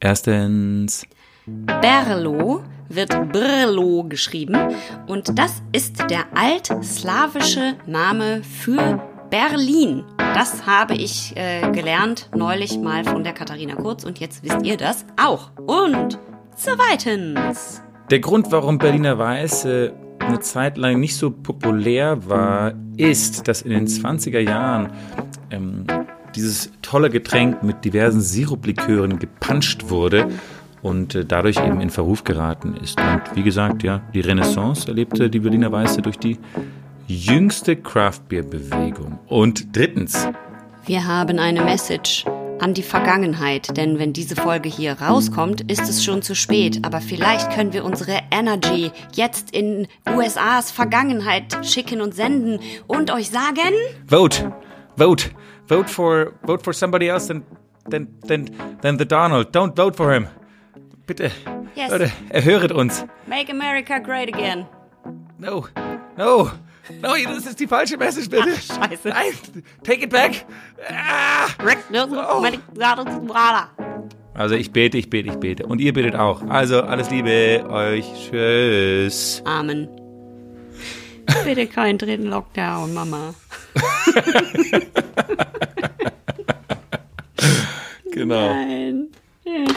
Erstens. Berlo wird Brlo geschrieben und das ist der altslawische Name für Berlin. Das habe ich äh, gelernt neulich mal von der Katharina Kurz und jetzt wisst ihr das auch. Und zweitens. Der Grund, warum Berliner Weiße eine Zeit lang nicht so populär war, ist, dass in den 20er Jahren ähm, dieses tolle Getränk mit diversen Siruplikören gepanscht wurde und äh, dadurch eben in Verruf geraten ist. Und wie gesagt, ja, die Renaissance erlebte die Berliner Weiße durch die jüngste Craftbeer-Bewegung. Und drittens. Wir haben eine Message an die Vergangenheit, denn wenn diese Folge hier rauskommt, ist es schon zu spät. Aber vielleicht können wir unsere Energy jetzt in USAs Vergangenheit schicken und senden und euch sagen: Vote, vote, vote for, vote for somebody else than, than, than, than the Donald. Don't vote for him. Bitte, yes. Leute, erhöret uns. Make America great again. No, no. No, das ist die falsche Message, bitte. Ach, scheiße. Nein, take it back. Ah. Oh. Also ich bete, ich bete, ich bete. Und ihr betet auch. Also alles Liebe euch. Tschüss. Amen. Bitte keinen dritten Lockdown, Mama. genau. Nein. Ja.